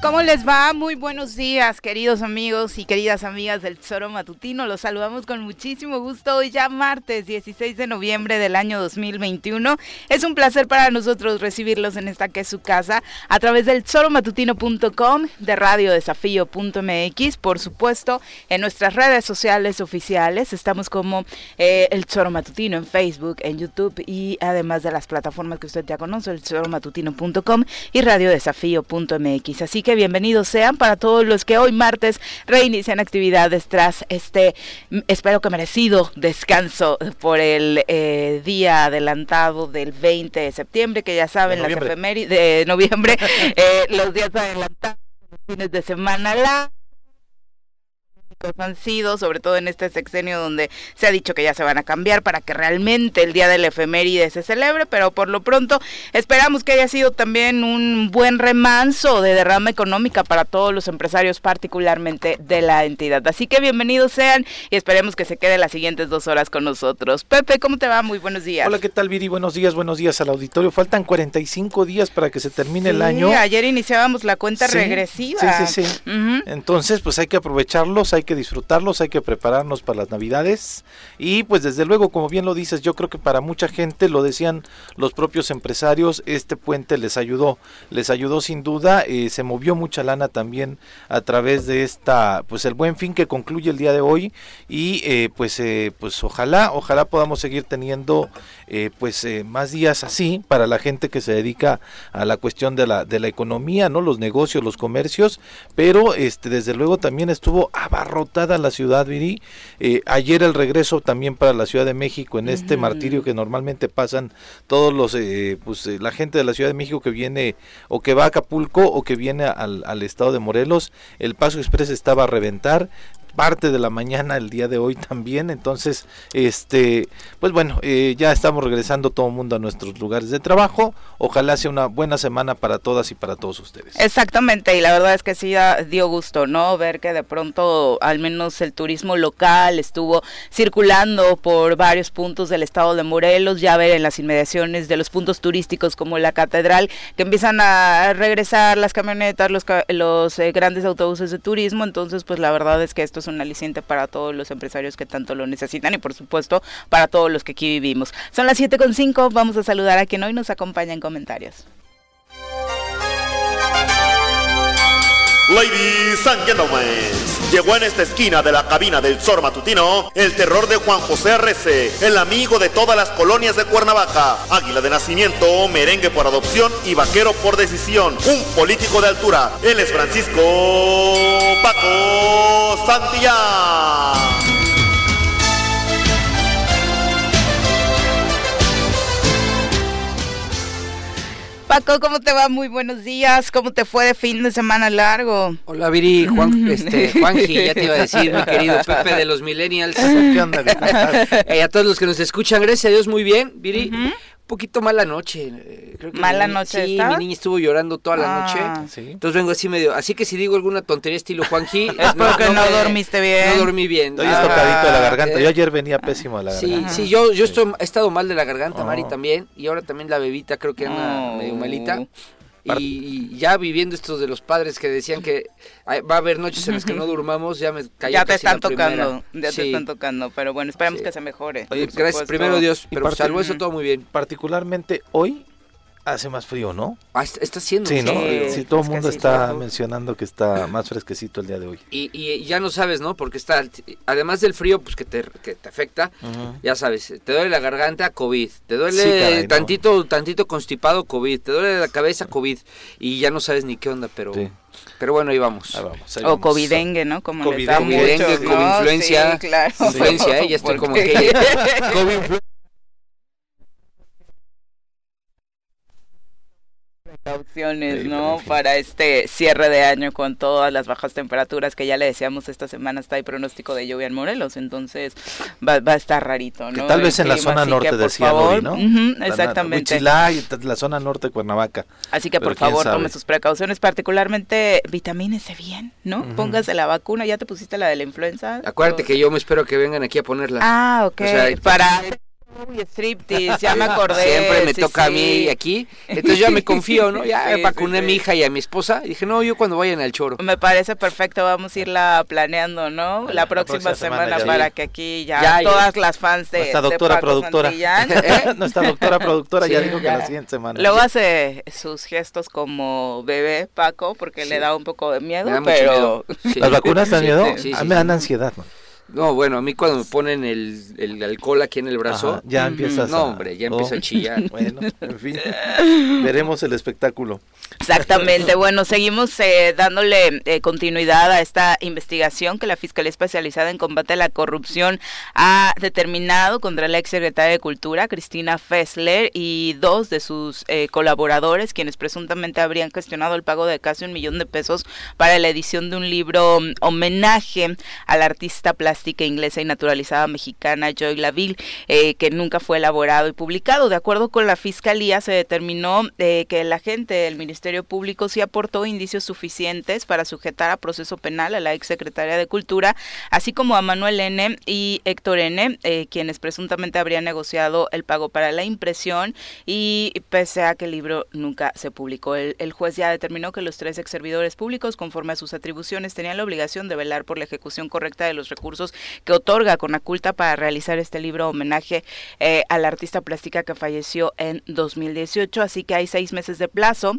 ¿Cómo les va? Muy buenos días, queridos amigos y queridas amigas del Tesoro. Los saludamos con muchísimo gusto hoy ya martes 16 de noviembre del año 2021. Es un placer para nosotros recibirlos en esta que es su casa a través del tesoromatutino.com, de radiodesafío.mx, por supuesto, en nuestras redes sociales oficiales. Estamos como eh, el Tesoro en Facebook, en YouTube y además de las plataformas que usted ya conoce, el tesoromatutino.com y radiodesafío.mx. Así que bienvenidos sean para todos los que hoy martes reinician actividades tras este, mm, espero que merecido descanso por el eh, día adelantado del 20 de septiembre, que ya saben, las efemérides de noviembre, eh, los días adelantados, fines de semana, han sido, sobre todo en este sexenio donde se ha dicho que ya se van a cambiar para que realmente el día del efeméride se celebre, pero por lo pronto esperamos que haya sido también un buen remanso de derrama económica para todos los empresarios, particularmente de la entidad. Así que bienvenidos sean y esperemos que se quede las siguientes dos horas con nosotros. Pepe, ¿cómo te va? Muy buenos días. Hola, ¿qué tal, Viri? Buenos días, buenos días al auditorio. Faltan 45 días para que se termine el año. Ayer iniciábamos la cuenta regresiva. Sí, sí, sí. Entonces, pues hay que aprovecharlos, hay que disfrutarlos, hay que prepararnos para las navidades. Y pues desde luego, como bien lo dices, yo creo que para mucha gente, lo decían los propios empresarios, este puente les ayudó, les ayudó sin duda, eh, se movió mucha lana también a través de esta, pues el buen fin que concluye el día de hoy. Y eh, pues, eh, pues ojalá, ojalá podamos seguir teniendo pues más días así para la gente que se dedica a la cuestión de la, de la economía, no los negocios, los comercios, pero este desde luego también estuvo abarrotada la ciudad, Viri. ayer el regreso también para la Ciudad de México en este martirio que normalmente pasan todos los, pues la gente de la Ciudad de México que viene o que va a Acapulco o que viene al, al estado de Morelos. El Paso Express estaba a reventar parte de la mañana el día de hoy también. Entonces, este, pues bueno, eh, ya estamos regresando todo el mundo a nuestros lugares de trabajo. Ojalá sea una buena semana para todas y para todos ustedes. Exactamente, y la verdad es que sí dio gusto, ¿no? Ver que de pronto al menos el turismo local estuvo circulando por varios puntos del estado de Morelos, ya ver en las inmediaciones de los puntos turísticos como la catedral, que empiezan a regresar las camionetas, los, los eh, grandes autobuses de turismo. Entonces, pues la verdad es que esto es un aliciente para todos los empresarios que tanto lo necesitan y por supuesto para todos los que aquí vivimos. Son las 7.5, vamos a saludar a quien hoy nos acompaña en comentarios. Ladies and gentlemen, llegó en esta esquina de la cabina del Zor Matutino el terror de Juan José Arrece, el amigo de todas las colonias de Cuernavaca, águila de nacimiento, merengue por adopción y vaquero por decisión, un político de altura. Él es Francisco Paco Santillán. Paco, ¿cómo te va? Muy buenos días. ¿Cómo te fue de fin de semana largo? Hola, Viri, Juan, este, Juanji, ya te iba a decir, mi querido Pepe de los Millennials. ¿Qué onda? Eh, a todos los que nos escuchan, gracias a Dios, muy bien, Viri poquito mala noche. Eh, creo que mala noche. Sí, mi niña estuvo llorando toda la noche. Ah. Entonces vengo así medio. Así que si digo alguna tontería estilo Juanji. es porque no, dormiste bien. No dormí bien. Estoy ah, tocadito de la garganta. Yo ayer venía pésimo a la garganta. Sí, sí, yo, yo estoy, he estado mal de la garganta, Mari oh. también. Y ahora también la bebita creo que anda medio malita. Y ya viviendo estos de los padres que decían que va a haber noches en las que no durmamos, ya me cayó Ya te están tocando, ya te están tocando, pero bueno, esperemos que se mejore. gracias, primero Dios, pero salvo eso todo muy bien. Particularmente hoy hace más frío, ¿no? Ah, está haciendo sí, ¿no? Sí, todo el mundo está mencionando que está más fresquecito el día de hoy. Y, y, ya no sabes, ¿no? Porque está, además del frío, pues que te, que te afecta, ya sabes, te duele la garganta, COVID, te duele tantito, tantito constipado, COVID, te duele la cabeza, COVID, y ya no sabes ni qué onda, pero... Pero bueno, ahí vamos. Ahí vamos o covidengue, ¿no? Como COVID, covidengue, COVID influencia. Sí, claro. Influencia, ¿eh? Ya estoy como que... opciones, ¿no? Para este cierre de año con todas las bajas temperaturas que ya le decíamos esta semana está el pronóstico de lluvia en Morelos, entonces va, a estar rarito, ¿no? tal vez en la zona norte decía ¿no? exactamente. La, y la zona norte de Cuernavaca. Así que por favor tome sus precauciones, particularmente vitamínese bien, ¿no? Póngase la vacuna, ¿ya te pusiste la de la influenza? Acuérdate que yo me espero que vengan aquí a ponerla. Ah, ok. para Uy, striptease, ya me acordé. Siempre me toca a mí aquí. Entonces ya me confío, ¿no? Ya vacuné a mi hija y a mi esposa. Y dije, no, yo cuando vayan al choro. Me parece perfecto, vamos a irla planeando, ¿no? La, próxima, semana, para que aquí ya, todas las fans de. Nuestra doctora productora. ¿Eh? Nuestra doctora productora ya dijo que la siguiente semana. Luego hace sus gestos como bebé, Paco, porque le da un poco de miedo, pero. ¿Las vacunas dan miedo? a mí me dan ansiedad, ¿no? No, bueno, a mí cuando me ponen el, el alcohol aquí en el brazo, ya empiezas No, hombre, ya empiezo a chillar. bueno, en fin, veremos el espectáculo. Exactamente, bueno, seguimos eh, dándole eh, continuidad a esta investigación que la Fiscalía Especializada en Combate a la Corrupción ha determinado contra la exsecretaria de Cultura, Cristina Fessler, y dos de sus eh, colaboradores, quienes presuntamente habrían gestionado el pago de casi un millón de pesos para la edición de un libro mm, homenaje al artista inglesa y naturalizada mexicana Joy Laville, que nunca fue elaborado y publicado. De acuerdo con la Fiscalía, se determinó que el agente del Ministerio Público sí aportó indicios suficientes para sujetar a proceso penal a la exsecretaria de Cultura, así como a Manuel N. y Héctor N., eh, quienes presuntamente habrían negociado el pago para la impresión y pese a que el libro nunca se publicó. El, el juez ya determinó que los tres ex servidores públicos, conforme a sus atribuciones, tenían la obligación de velar por la ejecución correcta de los recursos que otorga Conaculta para realizar este libro homenaje eh, a la artista plástica que falleció en 2018. Así que hay seis meses de plazo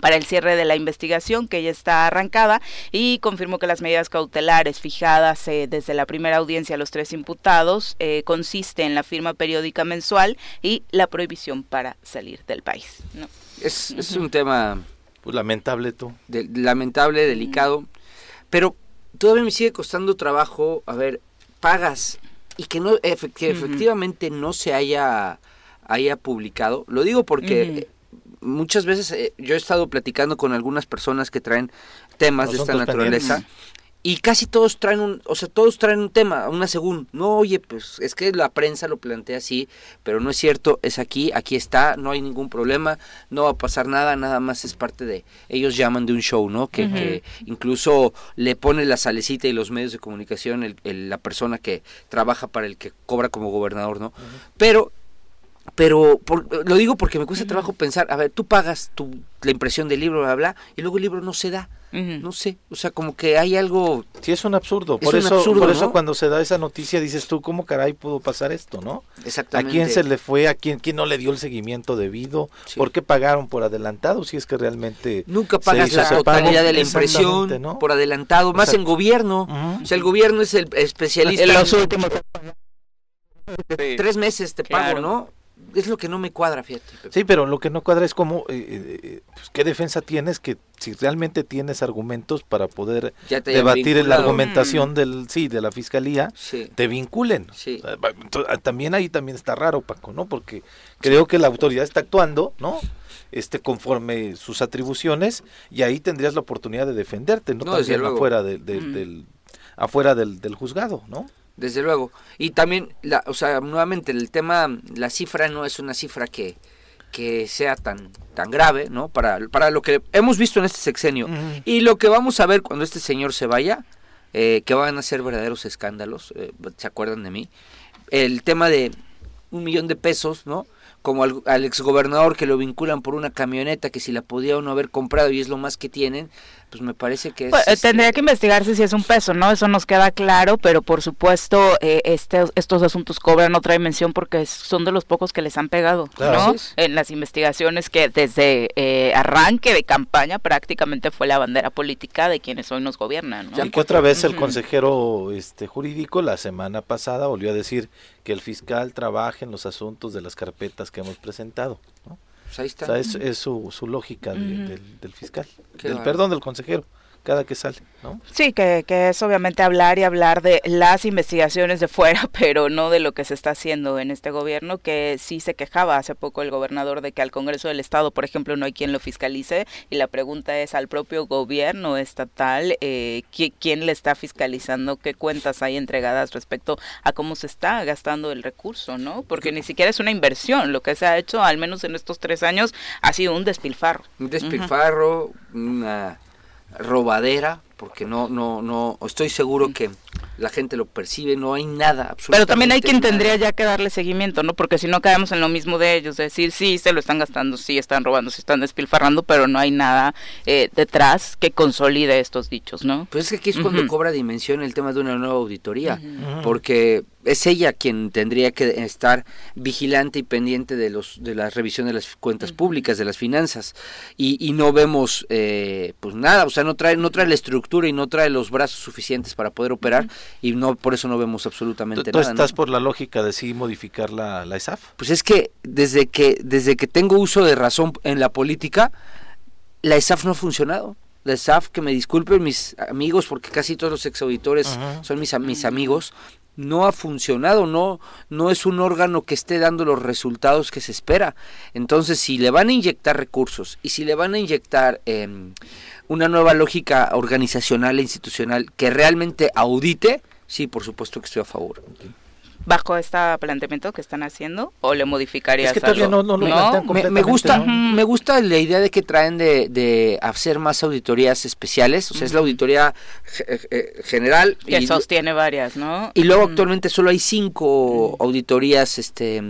para el cierre de la investigación que ya está arrancada y confirmó que las medidas cautelares fijadas eh, desde la primera audiencia a los tres imputados eh, consiste en la firma periódica mensual y la prohibición para salir del país. Es, un tema pues, lamentable tú. lamentable, delicado, pero todavía me sigue costando trabajo, a ver, pagas y que no efectivamente no se haya haya publicado. Lo digo porque muchas veces eh, yo he estado platicando con algunas personas que traen temas de esta naturaleza y casi todos traen un, o sea, todos traen un tema, una según, no, oye, pues es que la prensa lo plantea así, pero no es cierto, es aquí, aquí está, no hay ningún problema, no va a pasar nada, nada más es parte de, ellos llaman de un show, ¿no? Que, incluso le pone la salecita y los medios de comunicación el, la persona que trabaja para el que cobra como gobernador, ¿no? Pero pero lo digo porque me cuesta trabajo pensar, a ver, tú pagas tu, la impresión del libro, bla, bla, y luego el libro no se da. No sé, o sea, como que hay algo... Sí, es un absurdo. por eso, por eso cuando se da esa noticia dices tú, ¿cómo caray pudo pasar esto, no? Exactamente. ¿A quién se le fue? ¿A quién, quién no le dio el seguimiento debido? ¿Por qué pagaron por adelantado? Si es que realmente... Nunca pagas la totalidad de la impresión por adelantado, más en gobierno. O sea, el gobierno es el especialista... En los últimos... Tres meses te pago, ¿no? Es lo que no me cuadra, fíjate. Sí, pero lo que no cuadra es cómo, eh, eh, eh, pues, qué defensa tienes que si realmente tienes argumentos para poder debatir en la argumentación mm. del sí de la fiscalía, te vinculen. Ah, también ahí también está raro, Paco, ¿no? Porque creo que la autoridad está actuando, ¿no? Este conforme sus atribuciones y ahí tendrías la oportunidad de defenderte, no, también afuera del afuera del, del juzgado, ¿no? Desde luego. Y también, la, o sea, nuevamente el tema, la cifra no es una cifra que, que sea tan, tan grave, ¿no? Para, para lo que hemos visto en este sexenio. Y lo que vamos a ver cuando este señor se vaya, eh, que van a ser verdaderos escándalos, eh, ¿se acuerdan de mí? El tema de un millón de pesos, ¿no? Como al, al exgobernador que lo vinculan por una camioneta que si la podía uno haber comprado y es lo más que tienen, pues me parece que es... Pues, este, tendría que investigarse si es un peso, ¿no? Eso nos queda claro, pero por supuesto eh, este, estos asuntos cobran otra dimensión porque son de los pocos que les han pegado, ¿no? En las investigaciones que desde eh, arranque de campaña prácticamente fue la bandera política de quienes hoy nos gobiernan, ¿no? Y que otra vez el consejero este jurídico la semana pasada volvió a decir que el fiscal trabaja en los asuntos de las carpetas que hemos presentado, ¿no? Pues es, su, su, lógica del, del, fiscal, del, perdón, del consejero cada que sale, ¿no? Sí, que, que, es obviamente hablar y hablar de las investigaciones de fuera, pero no de lo que se está haciendo en este gobierno, que sí se quejaba hace poco el gobernador de que al Congreso del Estado, por ejemplo, no hay quien lo fiscalice, y la pregunta es al propio gobierno estatal, eh, ¿quién le está fiscalizando? ¿Qué cuentas hay entregadas respecto a cómo se está gastando el recurso, no? Porque ni siquiera es una inversión, lo que se ha hecho, al menos en estos tres años, ha sido un despilfarro. Un despilfarro, una robadera, porque no, no, no, estoy seguro que la gente lo percibe, no hay nada absolutamente. Pero también hay quien tendría ya que darle seguimiento, ¿no? Porque si no caemos en lo mismo de ellos, decir, sí, se lo están gastando, sí, están robando, se están despilfarrando, pero no hay nada eh, detrás que consolide estos dichos, ¿no? Pues es que aquí es cuando cobra dimensión el tema de una nueva auditoría, porque es ella quien tendría que estar vigilante y pendiente de los de la revisión de las cuentas públicas, de las finanzas, y, no vemos eh, pues nada, o sea, no trae no trae la estructura y no trae los brazos suficientes para poder operar y no por eso no vemos absolutamente ¿Tú, nada. estás por la lógica de sí modificar la, la ESAF? Pues es que desde que desde que tengo uso de razón en la política, la ESAF no ha funcionado. La ESAF, que me disculpen mis amigos, porque casi todos los exauditores son mis, mis amigos, no ha funcionado, no, no es un órgano que esté dando los resultados que se espera. Entonces, si le van a inyectar recursos y si le van a inyectar em, una nueva lógica organizacional e institucional que realmente audite, sí, por supuesto que estoy a favor bajo este planteamiento que están haciendo o le modificarías es que todavía no, no, no, me, gusta me gusta la idea de que traen de, de hacer más auditorías especiales o sea es la auditoría eh, general que y, sostiene varias no y luego actualmente solo hay cinco auditorías este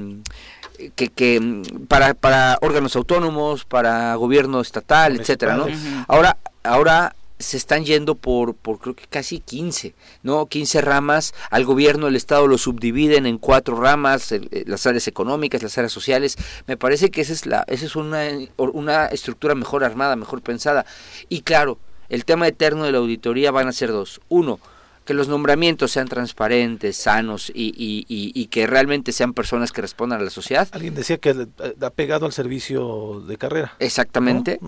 que, que para, para órganos autónomos para gobierno estatal etcétera no ahora ahora se están yendo por, por creo que casi 15, ¿no? 15 ramas. Al gobierno, el Estado lo subdividen en cuatro ramas, eh, las áreas económicas, las áreas sociales. Me parece que esa es, la, esa es una, una estructura mejor armada, mejor pensada. Y claro, el tema eterno de la auditoría van a ser dos. Uno, que los nombramientos sean transparentes, sanos y, y, y, que realmente sean personas que respondan a la sociedad. Alguien decía que eh, ha pegado al servicio de carrera. Exactamente.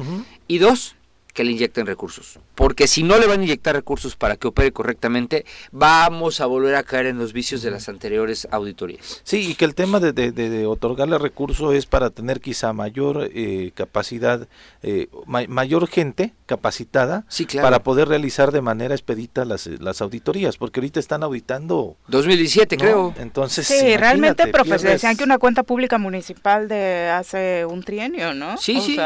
Y dos, que le inyecten recursos. Porque si no le van a inyectar recursos para que opere correctamente, vamos a volver a caer en los vicios de las anteriores auditorías. Sí, y que el tema de, de, otorgarle recursos es para tener quizá mayor eh, capacidad, eh, mayor gente capacitada para poder realizar de manera expedita las, las auditorías, porque ahorita están auditando... 2017 creo. Entonces... Sí, realmente, profesor, decían que una cuenta pública municipal de hace un trienio, ¿no? Sí, sí.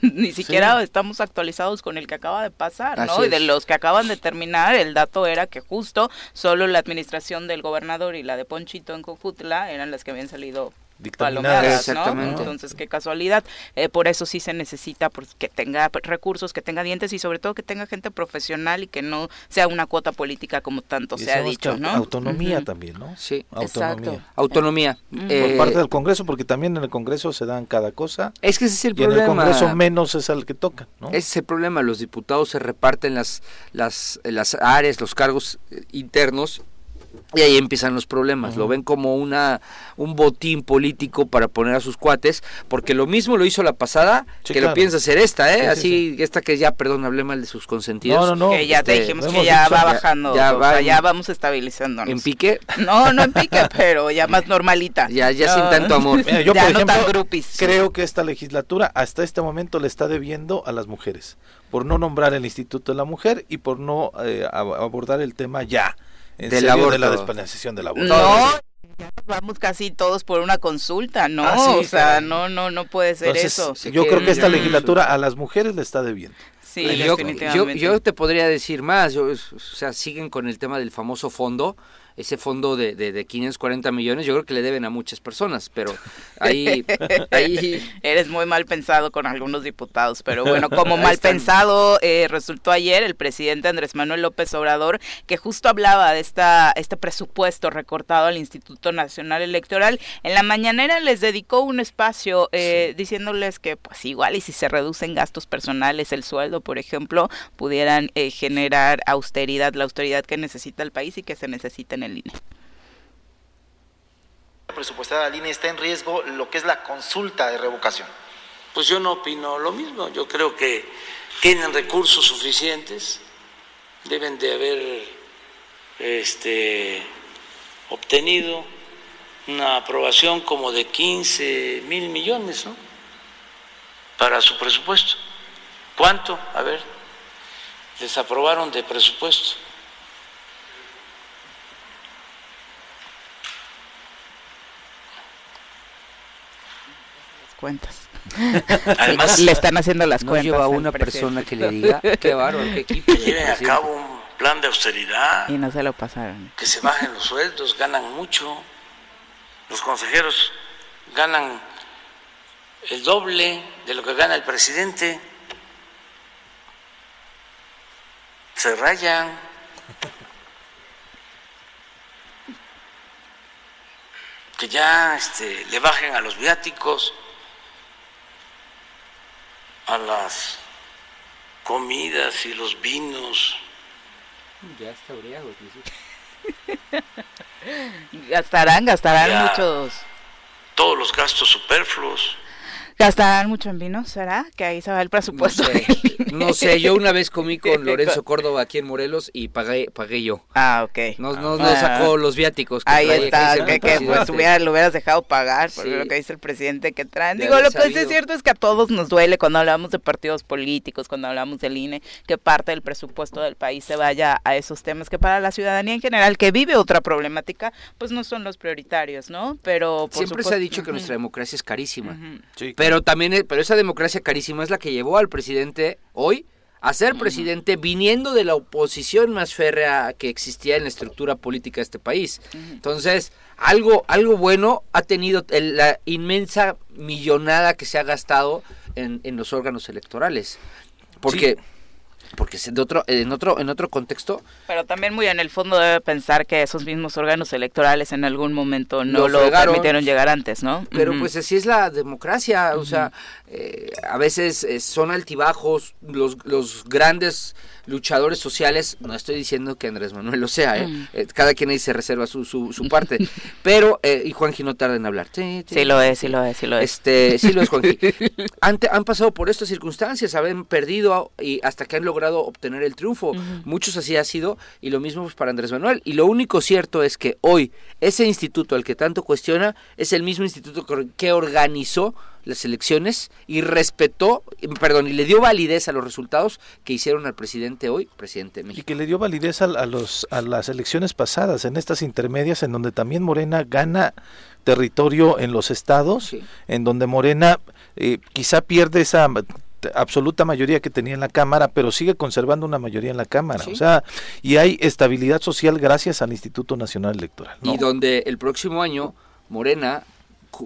ni siquiera estamos actualizados con el que acaba de pasar, ¿no? Y de los que acaban de terminar, el dato era que justo solo la administración del gobernador y la de Ponchito en Cofutla eran las que habían salido palomeadas, ¿no? Entonces, qué casualidad. Eh, por eso sí se necesita pues, que tenga recursos, que tenga dientes y sobre todo que tenga gente profesional y que no sea una cuota política como tanto se ha dicho, ¿no? Autonomía también, ¿no? Sí, autonomía. Autonomía. Eh, por parte del Congreso, porque también en el Congreso se dan cada cosa. Es que ese es el y problema. en el Congreso menos es al que toca, ¿no? Ese es el problema. Los diputados se reparten las, las, las áreas, los cargos eh, internos y ahí empiezan los problemas, lo ven como una un botín político para poner a sus cuates, porque lo mismo lo hizo la pasada, que lo piensa hacer esta, ¿eh? Así, esta que ya, perdón, hablé mal de sus consentidos. No, no, no. Que ya te este, dijimos que ya va bajando, ya, va ya vamos estabilizándonos. ¿En pique? No, no en pique, pero ya más normalita. Ya, ya sin tanto amor. yo, por ejemplo, creo que esta legislatura hasta este momento le está debiendo a las mujeres, por no nombrar el Instituto de la Mujer y por no eh, abordar el tema ya en de la despenalización del aborto. No, ya vamos casi todos por una consulta, ¿no? Ah, o sea, no, no, no puede ser eso. Yo creo que esta legislatura a las mujeres le está debiendo. Sí, yo, definitivamente. Yo, yo, te podría decir más, o sea, siguen con el tema del famoso fondo ese fondo de, de, de, 540 millones, yo creo que le deben a muchas personas, pero ahí, ahí... Eres muy mal pensado con algunos diputados, pero bueno, como mal pensado eh, resultó ayer el presidente Andrés Manuel López Obrador, que justo hablaba de esta este presupuesto recortado al Instituto Nacional Electoral. En la mañanera les dedicó un espacio eh, diciéndoles que pues igual y si se reducen gastos personales, el sueldo, por ejemplo, pudieran eh, generar austeridad, la austeridad que necesita el país y que se necesita en el INE. Presupuestada la INE está en riesgo lo que es la consulta de revocación. Pues yo no opino lo mismo. Yo creo que tienen recursos suficientes, deben de haber este, obtenido una aprobación como de 15 mil millones ¿no? para su presupuesto. ¿Cuánto? A ver, les aprobaron de presupuesto. Cuentas. Además, le están haciendo las no cuentas. lleva una persona que le diga, qué bárbaro, qué equipo. Lleven a cabo un plan de austeridad. Y no se lo pasaron. Que se bajen los sueldos, ganan mucho. Los consejeros ganan el doble de lo que gana el presidente. Se rayan. Que ya este, le bajen a los viáticos, a las comidas y los vinos. Ya está gastarán, gastarán muchos. Todos los gastos superfluos. ¿Gastarán mucho en vino? ¿Será? Que ahí se va el presupuesto. No sé, yo una vez comí con Lorenzo Córdoba aquí en Morelos y pagué, pagué yo. Ah, ok. Nos, nos, ah. sacó los viáticos. ahí está, que, pues hubiera, lo hubieras dejado pagar, por lo que dice el presidente que traen. Digo, lo que es cierto es que a todos nos duele cuando hablamos de partidos políticos, cuando hablamos del INE, que parte del presupuesto del país se vaya a esos temas que para la ciudadanía en general, que vive otra problemática, pues no son los prioritarios, ¿no? Pero Siempre se ha dicho que nuestra democracia es carísima. sí. Pero también, pero esa democracia carísima es la que llevó al presidente hoy a ser presidente viniendo de la oposición más férrea que existía en la estructura política de este país. Entonces, algo, algo bueno ha tenido la inmensa millonada que se ha gastado en, en los órganos electorales. Porque porque de otro, en otro, en otro contexto. Pero también muy en el fondo debe pensar que esos mismos órganos electorales en algún momento no lo, permitieron llegar antes, ¿no? Pero pues así es la democracia, o sea, eh, a veces eh, son altibajos, los, los grandes luchadores sociales, no estoy diciendo que Andrés Manuel lo sea, ¿eh? Mm. eh cada quien ahí se reserva su, su, su parte, pero, eh, y Juanji no tarda en hablar. Sí, lo es, sí lo es, sí lo es. Este, sí lo es, Juanji. han, han pasado por estas circunstancias, han perdido y hasta que han logrado obtener el triunfo. Muchos así ha sido, y lo mismo pues, para Andrés Manuel. Y lo único cierto es que hoy ese instituto al que tanto cuestiona es el mismo instituto que organizó las elecciones y respetó, perdón, y le dio validez a los resultados que hicieron al presidente hoy, presidente de México. Y que le dio validez a, los, a las elecciones pasadas, en estas intermedias, en donde también Morena gana territorio en los estados, en donde Morena eh, quizá pierde esa absoluta mayoría que tenía en la Cámara, pero sigue conservando una mayoría en la Cámara. O sea, y hay estabilidad social gracias al Instituto Nacional Electoral. Y donde el próximo año Morena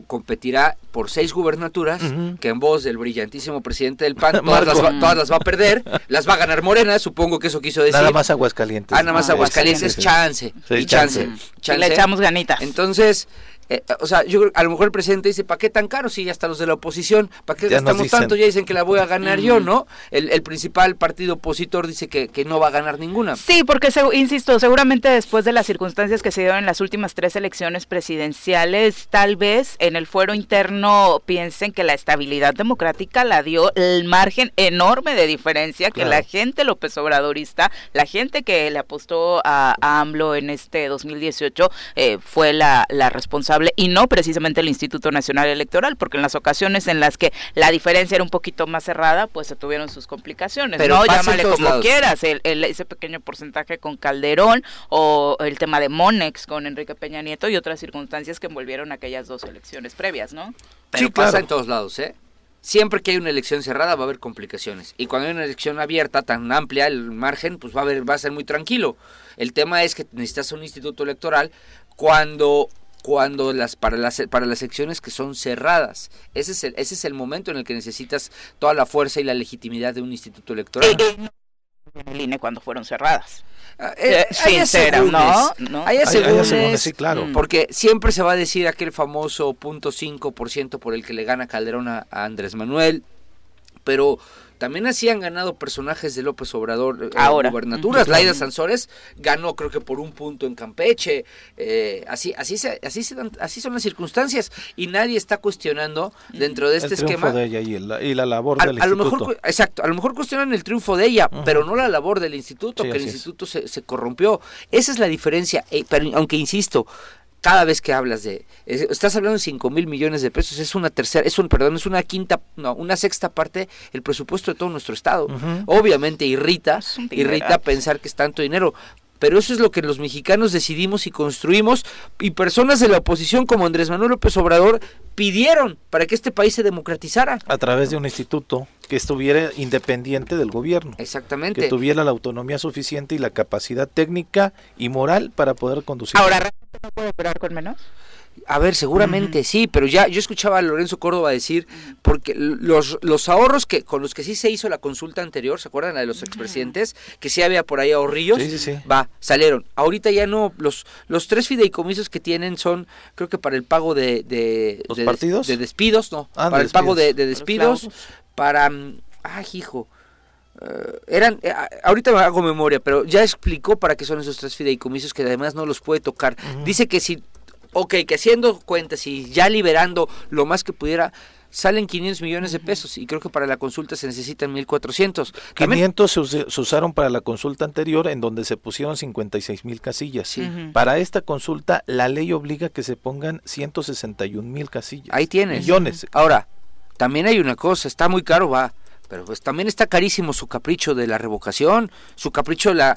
competirá por seis gubernaturas que en voz del brillantísimo presidente del PAN todas las, va, todas las, va, a perder, las va a ganar Morena, supongo que eso quiso decir. Nada más Aguascalientes. Ah, nada más Aguascalientes, chance, y chance. le echamos ganitas. Entonces, eh, o sea, yo a lo mejor el presidente dice, ¿para qué tan caro? Si ya hasta los de la oposición, ¿para qué gastamos tanto? Ya dicen que la voy a ganar yo, ¿no? El, principal partido opositor dice que, que, no va a ganar ninguna. Sí, porque, insisto, seguramente después de las circunstancias que se dieron en las últimas tres elecciones presidenciales, tal vez en el fuero interno piensen que la estabilidad democrática la dio el margen enorme de diferencia que la gente López Obradorista, la gente que le apostó a, AMLO en este 2018, eh, fue la, la responsable y no precisamente el Instituto Nacional Electoral, porque en las ocasiones en las que la diferencia era un poquito más cerrada, pues se tuvieron sus complicaciones. Pero no, llámale como quieras, el, ese pequeño porcentaje con Calderón o el tema de Monex con Enrique Peña Nieto y otras circunstancias que envolvieron aquellas dos elecciones previas, ¿no? Pero sí, pasa en todos lados, ¿eh? Siempre que hay una elección cerrada va a haber complicaciones y cuando hay una elección abierta tan amplia el margen pues va a haber va a ser muy tranquilo. El tema es que necesitas un instituto electoral cuando cuando las para las para las secciones que son cerradas. Ese es el ese es el momento en el que necesitas toda la fuerza y la legitimidad de un instituto electoral. el INE cuando fueron cerradas. Ah, eh, Sincera, ¿no? ¿no? Hay asegúnes, sí, claro. Porque siempre se va a decir aquel famoso punto cinco por ciento por el que le gana Calderón a Andrés Manuel, pero también así han ganado personajes de López Obrador eh, Ahora. gubernaturas. Laida Sansores ganó creo que por un punto en Campeche. Eh, así, así, se, así, se así son las circunstancias y nadie está cuestionando dentro de este el esquema. de ella y, la labor del a instituto. Lo mejor, exacto, a lo mejor cuestionan el triunfo de ella, pero no la labor del instituto, que el instituto se, se, corrompió. Esa es la diferencia. Eh, pero aunque insisto, cada vez que hablas de estás hablando de 5 mil millones de pesos es una tercera es un perdón es una quinta no una sexta parte el presupuesto de todo nuestro estado. Obviamente irrita irrita pensar que es tanto dinero pero eso es lo que los mexicanos decidimos y construimos y personas de la oposición como Andrés Manuel López Obrador pidieron para que este país se democratizara. A través de un instituto que estuviera independiente del gobierno. Exactamente. Que tuviera la autonomía suficiente y la capacidad técnica y moral para poder conducir. Ahora, ¿no puede operar con menos? A ver, seguramente sí, pero ya yo escuchaba a Lorenzo Córdoba decir, porque los, los ahorros que con los que sí se hizo la consulta anterior, ¿se acuerdan la de los expresidentes? Que sí había por ahí ahorrillos, sí, sí, sí. va, salieron. Ahorita ya no, los, los tres fideicomisos que tienen son, creo que para el pago de... de ¿Los de, partidos? De despidos, no, Ah, de para el pago de, despidos. de despidos, para... Ay, hijo. eh, eran, eh, ahorita me hago memoria, pero ya explicó para qué son esos tres fideicomisos que además no los puede tocar. Dice que si, ok, que haciendo cuentas y ya liberando lo más que pudiera, salen 500 millones de pesos y creo que para la consulta se necesitan 1400. También- 500 se, se usaron para la consulta anterior en donde se pusieron 56 mil casillas. Sí. Para esta consulta la ley obliga que se pongan 161 mil casillas. Ahí tienes. Millones. Ahora, también hay una cosa, está muy caro, va. Pero pues también está carísimo su capricho de la revocación, su capricho de la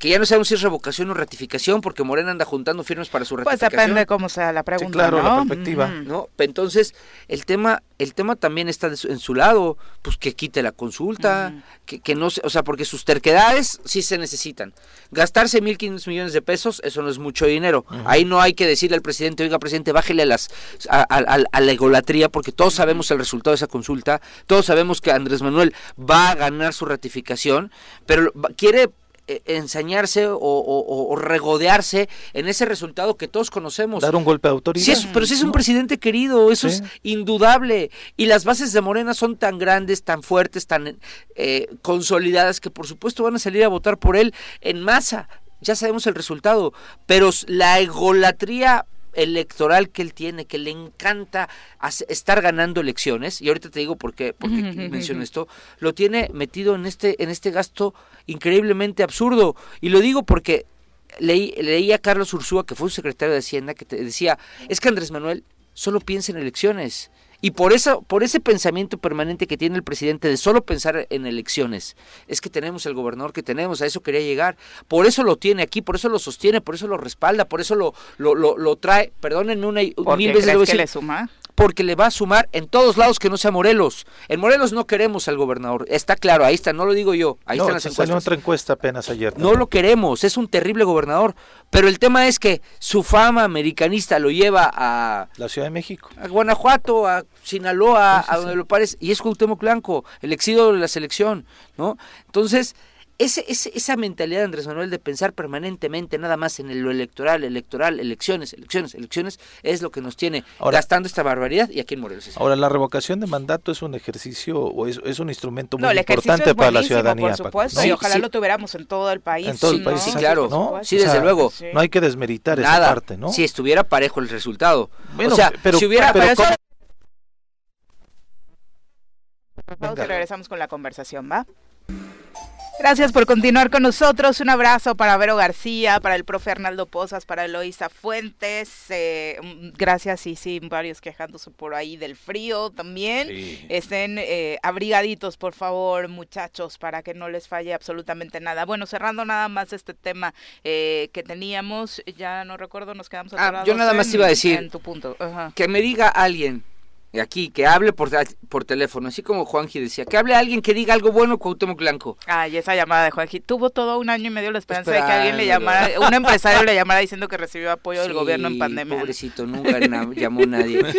que ya no sabemos si es revocación o ratificación, porque Morena anda juntando firmas para su Pues ratificación. depende cómo sea la pregunta, claro, la perspectiva. ¿no? Entonces, el tema, el tema también está de su- en su lado, pues que quite la consulta, que, que no se, o sea, porque sus terquedades sí se necesitan. Gastarse 1.500 millones de pesos, eso no es mucho dinero. Ahí no hay que decirle al presidente, oiga, presidente, bájele a, las, a, a- la egolatría, porque todos sabemos el resultado de esa consulta, todos sabemos que Andrés Manuel va a ganar su ratificación, pero quiere ensañarse o, o- o regodearse en ese resultado que todos conocemos. Dar un golpe de autoridad. Sí, es- pero si es un presidente querido, eso Sí. es indudable. Y las bases de Morena son tan grandes, tan fuertes, tan eh, consolidadas, que por supuesto van a salir a votar por él en masa. Ya sabemos el resultado. Pero la egolatría electoral que él tiene, que le encanta estar ganando elecciones, y ahorita te digo por qué, por qué menciono esto, lo tiene metido en este, en este gasto increíblemente absurdo. Y lo digo porque leí, leí a Carlos Ursúa, que fue un secretario de Hacienda, que te decía, es que Andrés Manuel solo piensa en elecciones. Y por eso, por ese pensamiento permanente que tiene el presidente de solo pensar en elecciones, es que tenemos el gobernador que tenemos, a eso quería llegar. Por eso lo tiene aquí, por eso lo sostiene, por eso lo respalda, por eso lo, lo, lo, lo trae, perdonen una y ¿Por mil veces crees que le suma? Porque le va a sumar en todos lados que no sea Morelos. En Morelos no queremos al gobernador, está claro, ahí está, no lo digo yo, ahí no, están las se salió encuestas. otra encuesta apenas ayer. No lo queremos, es un terrible gobernador. Pero el tema es que su fama americanista lo lleva a, La Ciudad de México. a Guanajuato, a Sinaloa, a donde lo pares, y es Cuauhtémoc Blanco, el exido de la selección, ¿no? Entonces, ese, ese- esa mentalidad de Andrés Manuel de pensar permanentemente nada más en el- lo electoral, electoral, elecciones, elecciones, elecciones, es lo que nos tiene Ahora- gastando esta barbaridad y aquí en Morelos. Ahora, la revocación de mandato es un ejercicio o es, es un instrumento muy No, importante para la ciudadanía. por Paco, supuesto, ¿no? y Sí, ojalá sí. lo tuviéramos en todo el país. En todo el país, sí, claro. ¿no? Sí, O desde sea, luego. Sí. No hay que desmeritar esa Nada, parte, ¿no? si estuviera parejo el resultado. Bueno, o sea, pero- si hubiera... pero. Pausa y regresamos con la conversación, ¿va? Gracias por continuar con nosotros. Un abrazo para Vero García, para el profe Arnaldo Pozas, para Eloisa Fuentes. eh, mm, gracias y sí, varios quejándose por ahí del frío también. Sí. Estén eh, abrigaditos, por favor, muchachos, para que no les falle absolutamente nada. Bueno, cerrando nada más este tema eh, que teníamos, ya no recuerdo, nos quedamos Ah, yo nada más en- te iba a decir. En tu punto. Ajá. que me diga alguien aquí, que hable por, por teléfono, así como Juanji decía, que hable alguien que diga algo bueno Cuauhtémoc Blanco. Ay, esa llamada de Juanji. Tuvo todo un año y medio la esperanza de que alguien le llamara, un empresario le llamara diciendo que recibió apoyo del gobierno en pandemia. Pobrecito, nunca na- llamó nadie.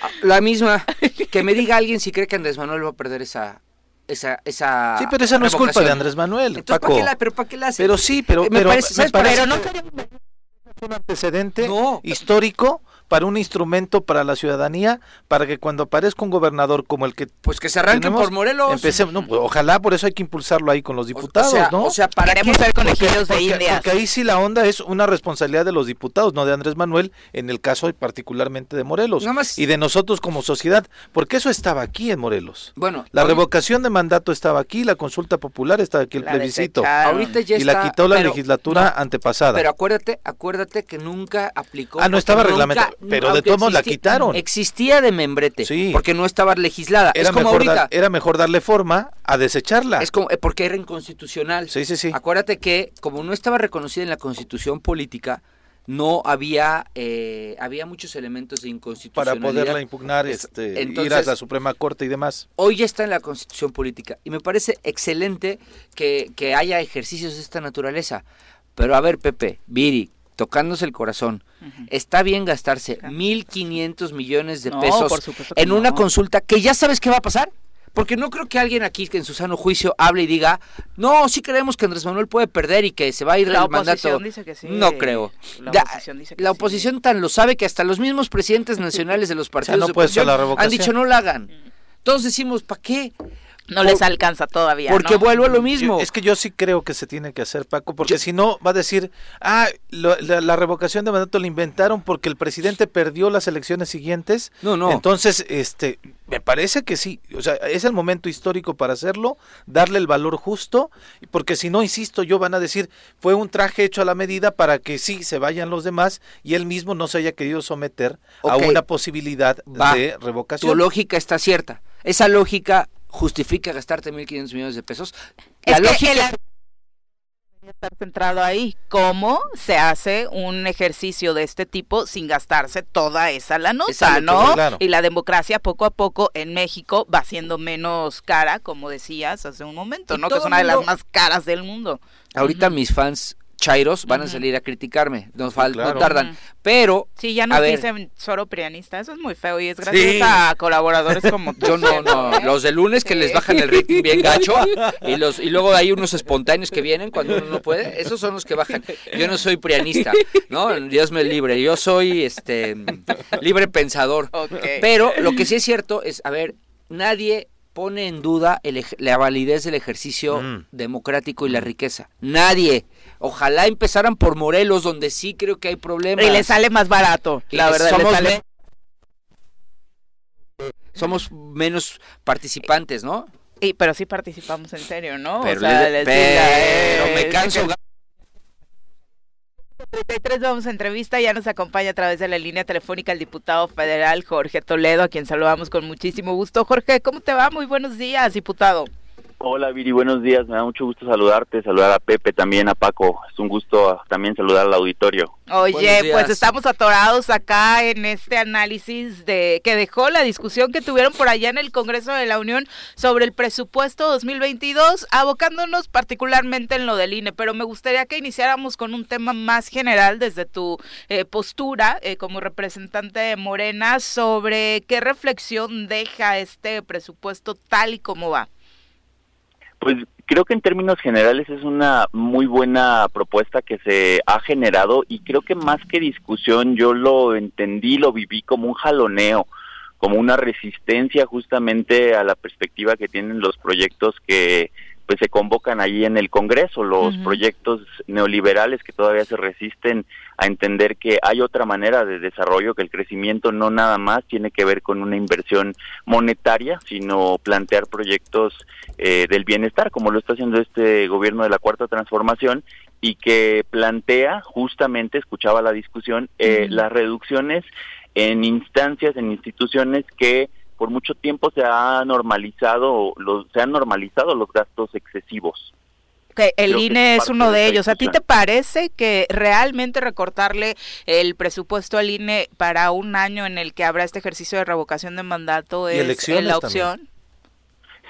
Ah, La misma, que me diga alguien si cree que Andrés Manuel va a perder esa... Esa, esa Sí, pero esa no es culpa de Andrés Manuel, Entonces, ¿para Paco. qué la, pero ¿para qué la hace? Pero sí, pero, Eh, me pero parece- me parece Pero no que un antecedente No. histórico para un instrumento para la ciudadanía, para que cuando aparezca un gobernador como el que Pues que se arranquen tenemos, por Morelos. empecemos, no, pues, ojalá por eso hay que impulsarlo ahí con los diputados, o sea, ¿no? O sea, ¿para Queremos qué? ser conejillos de porque, indias. porque ahí sí la onda es una responsabilidad de los diputados, no de Andrés Manuel, en el caso particularmente de Morelos Nada más- y de nosotros como sociedad, porque eso estaba aquí en Morelos. Bueno, La revocación de mandato estaba aquí, la consulta popular estaba aquí, el plebiscito. desecharon. ahorita ya Y está, la quitó la pero- legislatura no, antepasada. Pero acuérdate, acuérdate que nunca aplicó. Ah, no estaba reglamentado. Pero de todos la quitaron. Existía de membrete, sí. porque no estaba legislada. Era, es como mejor ahorita. era mejor darle forma a desecharla. Es como, eh, porque era inconstitucional. Sí, sí, sí. Acuérdate que como no estaba reconocida en la constitución política, no había eh, había muchos elementos de inconstitucionalidad para poderla impugnar este, ir a la Suprema Corte y demás hoy ya está en la Constitución política y me parece excelente que, que haya ejercicios de esta naturaleza pero a ver Pepe Viri tocándose el corazón está bien gastarse 1.500 millones de pesos en una consulta que ya sabes qué va a pasar porque no creo que alguien aquí que en su sano juicio hable y diga, no, sí creemos que Andrés Manuel puede perder y que se va a ir la el mandato. Dice que sí. No creo. La oposición, dice que la oposición tan lo sabe que hasta los mismos presidentes nacionales de los partidos de oposición han dicho no la hagan. Todos decimos, ¿para qué? No les alcanza todavía. Porque vuelvo a lo mismo. es que yo sí creo que se tiene que hacer, Paco, porque si no va a decir, ah, la, revocación de mandato la inventaron porque el presidente perdió las elecciones siguientes. No, no. Entonces, este, me parece que sí. O sea, es el momento histórico para hacerlo, darle el valor justo, porque si no, insisto, yo van a decir, fue un traje hecho a la medida para que sí se vayan los demás y él mismo no se haya querido someter a una posibilidad de revocación. Tu lógica está cierta. Esa lógica justifica gastarte 1.500 millones de pesos. La lógica estar centrado ahí. ¿Cómo se hace un ejercicio de este tipo sin gastarse toda esa la nota, no? Y la democracia poco a poco en México va siendo menos cara, como decías hace un momento, ¿no? Que es una de las más caras del mundo. Ahorita mis fans chairos van a salir a criticarme, nos no tardan, pero sí ya no dicen solo prianista, eso es muy feo y es gracias a colaboradores como tú. Yo no, no, los de lunes que les bajan el ritmo bien gacho y los y luego hay unos espontáneos que vienen cuando uno no puede, esos son los que bajan. Yo no soy prianista, ¿no? Dios me libre, yo soy este libre pensador. Pero lo que sí es cierto es, a ver, nadie pone en duda la validez del ejercicio mm. democrático y la riqueza. Nadie. Ojalá empezaran por Morelos, donde sí creo que hay problemas. Y le sale más barato, la verdad. Somos, somos menos participantes, ¿no? Y, pero sí participamos en serio, ¿no? Pero, me eh, canso. 33 vamos a entrevista, ya nos acompaña a través de la línea telefónica el diputado federal Jorge Toledo, a quien saludamos con muchísimo gusto. Jorge, ¿cómo te va? Muy buenos días, diputado. Hola Viri, buenos días. Me da mucho gusto saludarte, saludar a Pepe también, a Paco. Es un gusto también saludar al auditorio. Oye, pues estamos atorados acá en este análisis de que dejó la discusión que tuvieron por allá en el Congreso de la Unión sobre el presupuesto 2022, abocándonos particularmente en lo del INE. Pero me gustaría que iniciáramos con un tema más general desde tu eh, postura eh, como representante de Morena sobre qué reflexión deja este presupuesto tal y como va. Pues creo que en términos generales es una muy buena propuesta que se ha generado y creo que más que discusión yo lo entendí, lo viví como un jaloneo, como una resistencia justamente a la perspectiva que tienen los proyectos que pues se convocan allí en el Congreso, los proyectos neoliberales que todavía se resisten a entender que hay otra manera de desarrollo, que el crecimiento no nada más tiene que ver con una inversión monetaria, sino plantear proyectos eh, del bienestar, como lo está haciendo este gobierno de la Cuarta Transformación, y que plantea justamente, escuchaba la discusión, eh, las reducciones en instancias, en instituciones que por mucho tiempo se ha normalizado los, se han normalizado los gastos excesivos. Que el INE es, uno de, ellos. ¿A ti te parece que realmente recortarle el presupuesto al INE para un año en el que habrá este ejercicio de revocación de mandato es la opción?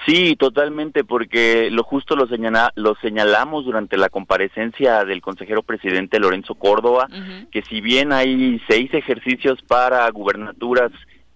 Sí, totalmente, porque lo justo lo, señala, lo señalamos durante la comparecencia del consejero presidente Lorenzo Córdoba, que si bien hay seis ejercicios para gubernaturas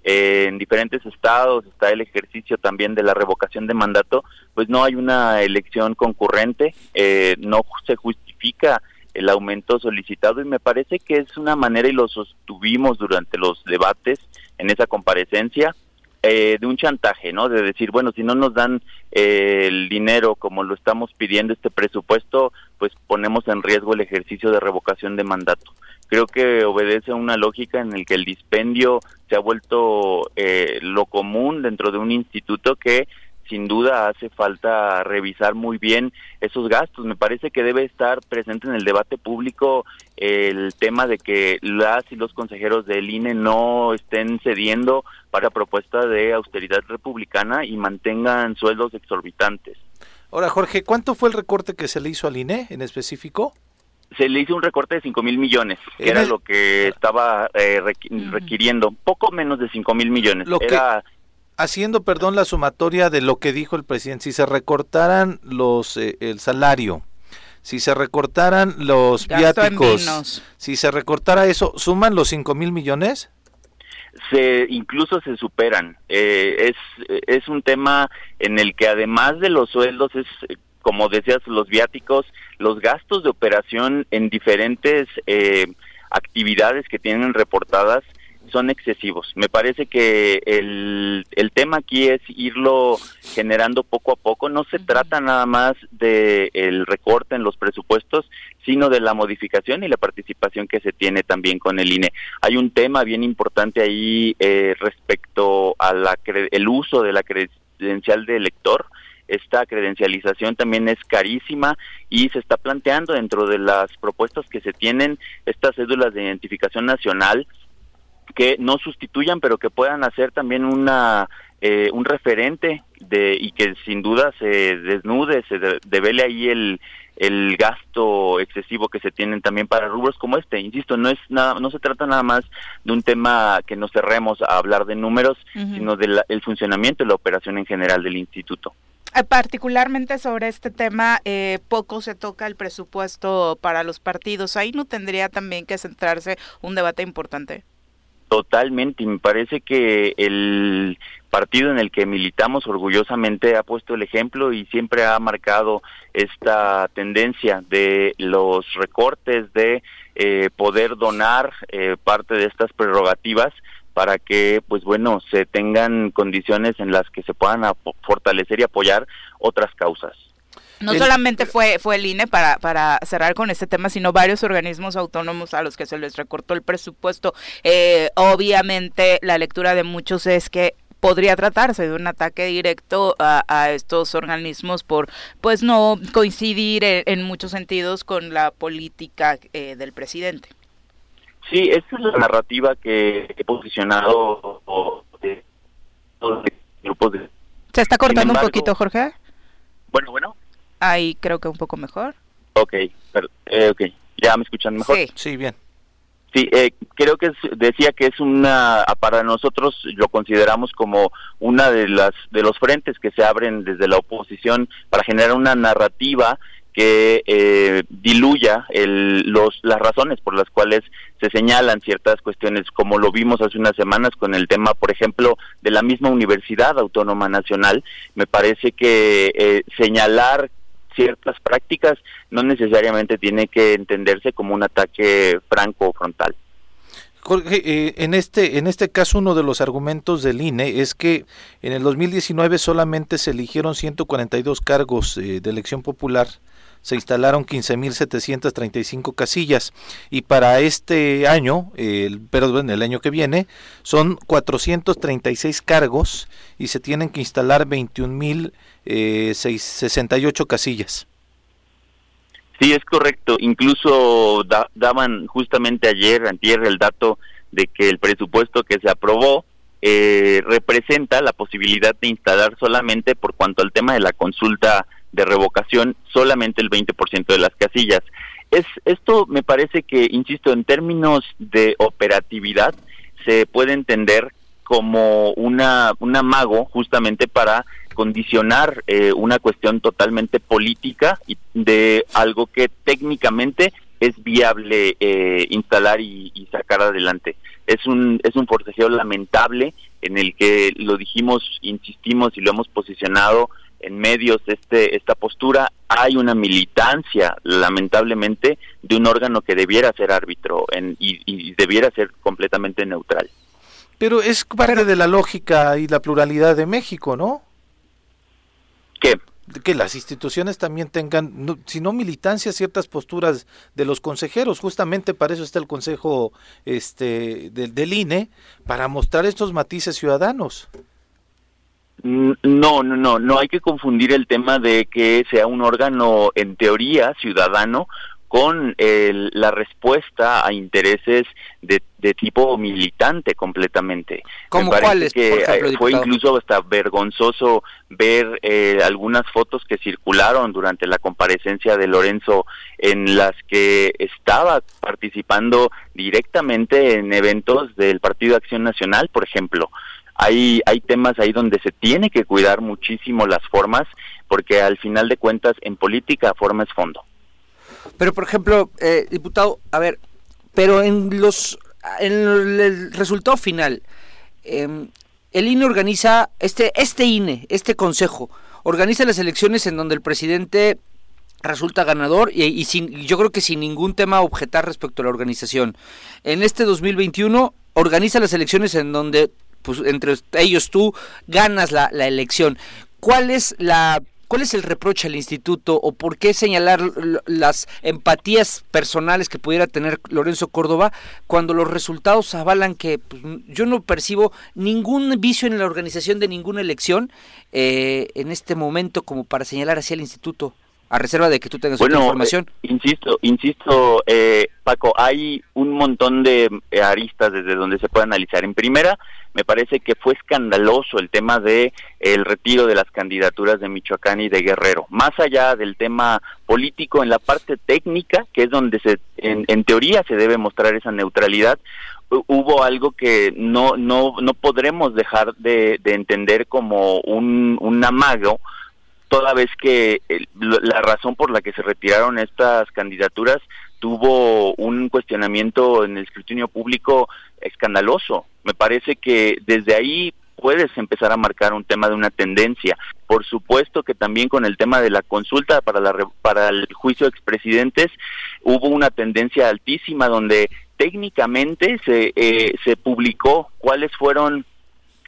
en diferentes estados está el ejercicio también de la revocación de mandato, pues no hay una elección concurrente, eh, no se justifica el aumento solicitado y me parece que es una manera y lo sostuvimos durante los debates en esa comparecencia eh, de un chantaje, ¿no? De decir, bueno, si no nos dan eh, el dinero como lo estamos pidiendo este presupuesto, pues ponemos en riesgo el ejercicio de revocación de mandato creo que obedece a una lógica en el que el dispendio se ha vuelto eh, lo común dentro de un instituto que sin duda hace falta revisar muy bien esos gastos. Me parece que debe estar presente en el debate público el tema de que las y los consejeros del INE no estén cediendo para propuesta de austeridad republicana y mantengan sueldos exorbitantes. Ahora, Jorge, ¿cuánto fue el recorte que se le hizo al INE en específico? se le hizo un recorte de 5 mil millones, que era lo que estaba eh, requiriendo, poco menos de 5 mil millones. Lo era, haciendo, perdón, la sumatoria de lo que dijo el presidente, si se recortaran los eh, el salario, si se recortaran los viáticos, si se recortara eso, ¿suman los 5 mil millones? Se incluso se superan. Eh, es, es un tema en el que además de los sueldos es como decías, los viáticos, los gastos de operación en diferentes eh, actividades que tienen reportadas son excesivos. Me parece que el, el tema aquí es irlo generando poco a poco. No se trata nada más de el recorte en los presupuestos, sino de la modificación y la participación que se tiene también con el INE. Hay un tema bien importante ahí eh, respecto a la el uso de la credencial de elector esta credencialización también es carísima y se está planteando dentro de las propuestas que se tienen estas cédulas de identificación nacional que no sustituyan pero que puedan hacer también una eh, un referente de y que sin duda se desnude se devele ahí el el gasto excesivo que se tienen también para rubros como este. Insisto, no es nada, no se trata nada más de un tema que nos cerremos a hablar de números, sino del funcionamiento y la operación en general del instituto. Eh, particularmente sobre este tema, eh, poco se toca el presupuesto para los partidos. Ahí no tendría también que centrarse un debate importante. Totalmente, me parece que el partido en el que militamos orgullosamente ha puesto el ejemplo y siempre ha marcado esta tendencia de los recortes, de eh, poder donar parte de estas prerrogativas para que pues bueno se tengan condiciones en las que se puedan fortalecer y apoyar otras causas. No solamente fue, fue el INE para, para cerrar con este tema, sino varios organismos autónomos a los que se les recortó el presupuesto. Eh, obviamente la lectura de muchos es que podría tratarse de un ataque directo a, estos organismos por pues no coincidir en, muchos sentidos con la política eh, del presidente. Sí, esta es la narrativa que he posicionado de, grupos de... ¿Se está cortando un poquito, Jorge? Bueno, bueno. Ahí creo que un poco mejor. Ok, pero, eh, okay. ¿ya me escuchan mejor? Sí, sí bien. Sí, eh, creo que decía que es una, para nosotros lo consideramos como una de las de los frentes que se abren desde la oposición para generar una narrativa que eh, diluya los, las razones por las cuales se señalan ciertas cuestiones, como lo vimos hace unas semanas con el tema, por ejemplo, de la misma Universidad Autónoma Nacional. Me parece que eh, señalar ciertas prácticas no necesariamente tiene que entenderse como un ataque franco o frontal. Jorge, eh, en este en este caso uno de los argumentos del INE es que en el 2019 solamente se eligieron 142 cargos de elección popular se instalaron 15.735 casillas y para este año, el, perdón, el año que viene, son 436 cargos y se tienen que instalar 21.068 eh, casillas. Sí, es correcto. Incluso daban justamente ayer, antier, el dato de que el presupuesto que se aprobó eh, representa la posibilidad de instalar solamente por cuanto al tema de la consulta de revocación solamente el 20% de las casillas. Es, esto me parece que, insisto, en términos de operatividad, se puede entender como una, un amago justamente para condicionar eh, una cuestión totalmente política y de algo que técnicamente es viable eh, instalar y, sacar adelante. Es un, es un forcejeo lamentable en el que lo dijimos, insistimos y lo hemos posicionado en medios este esta postura hay una militancia lamentablemente de un órgano que debiera ser árbitro y, debiera ser completamente neutral pero es parte de la lógica y la pluralidad de México no ¿Qué? que las instituciones también tengan, si no militancia, ciertas posturas de los consejeros. Justamente para eso está el Consejo este, del, del INE, para mostrar estos matices ciudadanos. No, no, no, no hay que confundir el tema de que sea un órgano en teoría ciudadano con la respuesta a intereses de, tipo militante completamente. ¿Cómo cuáles? Que eh, fue incluso hasta vergonzoso ver eh, algunas fotos que circularon durante la comparecencia de Lorenzo en las que estaba participando directamente en eventos del Partido Acción Nacional, por ejemplo hay, hay temas ahí donde se tiene que cuidar muchísimo las formas, porque al final de cuentas en política forma es fondo. Pero, por ejemplo, eh, diputado, a ver, pero en los en el resultado final, em, el INE organiza, este, este INE, este consejo, organiza las elecciones en donde el presidente resulta ganador y, sin, yo creo que sin ningún tema objetar respecto a la organización. En este 2021 organiza las elecciones en donde, pues, entre ellos tú ganas la, elección. ¿Cuál es la ¿Cuál es el reproche al instituto o por qué señalar las empatías personales que pudiera tener Lorenzo Córdoba cuando los resultados avalan que pues, yo no percibo ningún vicio en la organización de ninguna elección eh, en este momento como para señalar hacia el instituto? A reserva de que tú tengas bueno, información. Eh, insisto, insisto, eh, Paco, hay un montón de eh, aristas desde donde se puede analizar. En primera, me parece que fue escandaloso el tema de el retiro de las candidaturas de Michoacán y de Guerrero. Más allá del tema político, en la parte técnica, que es donde se, en, en teoría se debe mostrar esa neutralidad, hubo algo que no no no podremos dejar de, de entender como un, un amago toda vez que la razón por la que se retiraron estas candidaturas tuvo un cuestionamiento en el escrutinio público escandaloso. Me parece que desde ahí puedes empezar a marcar un tema de una tendencia. Por supuesto que también con el tema de la consulta para, la, para el juicio de expresidentes hubo una tendencia altísima donde técnicamente se, eh, se publicó cuáles fueron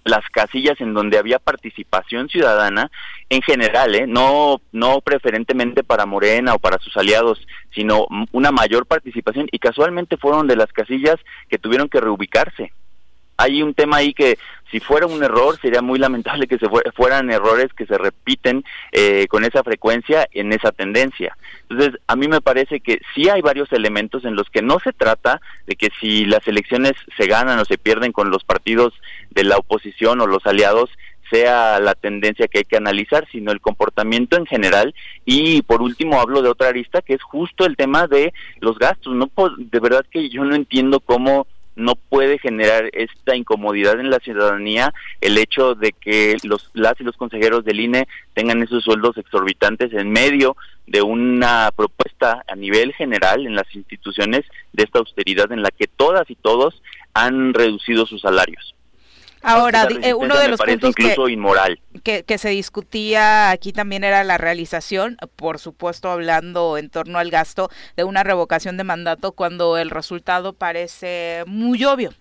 las casillas en donde había participación ciudadana en general, ¿eh? no no preferentemente para Morena o para sus aliados, sino una mayor participación y casualmente fueron de las casillas que tuvieron que reubicarse hay un tema ahí que si fuera un error sería muy lamentable que se fueran errores que se repiten eh, con esa frecuencia en esa tendencia. Entonces, a mí me parece que sí hay varios elementos en los que no se trata de que si las elecciones se ganan o se pierden con los partidos de la oposición o los aliados, sea la tendencia que hay que analizar, sino el comportamiento en general. Y por último hablo de otra arista, que es justo el tema de los gastos. No, de verdad que yo no entiendo cómo no puede generar esta incomodidad en la ciudadanía el hecho de que los las y los consejeros del INE tengan esos sueldos exorbitantes en medio de una propuesta a nivel general en las instituciones de esta austeridad en la que todas y todos han reducido sus salarios. Ahora, eh, uno de los puntos incluso que, inmoral. Que, que, se discutía aquí también era la realización, por supuesto hablando en torno al gasto de una revocación de mandato cuando el resultado parece muy obvio.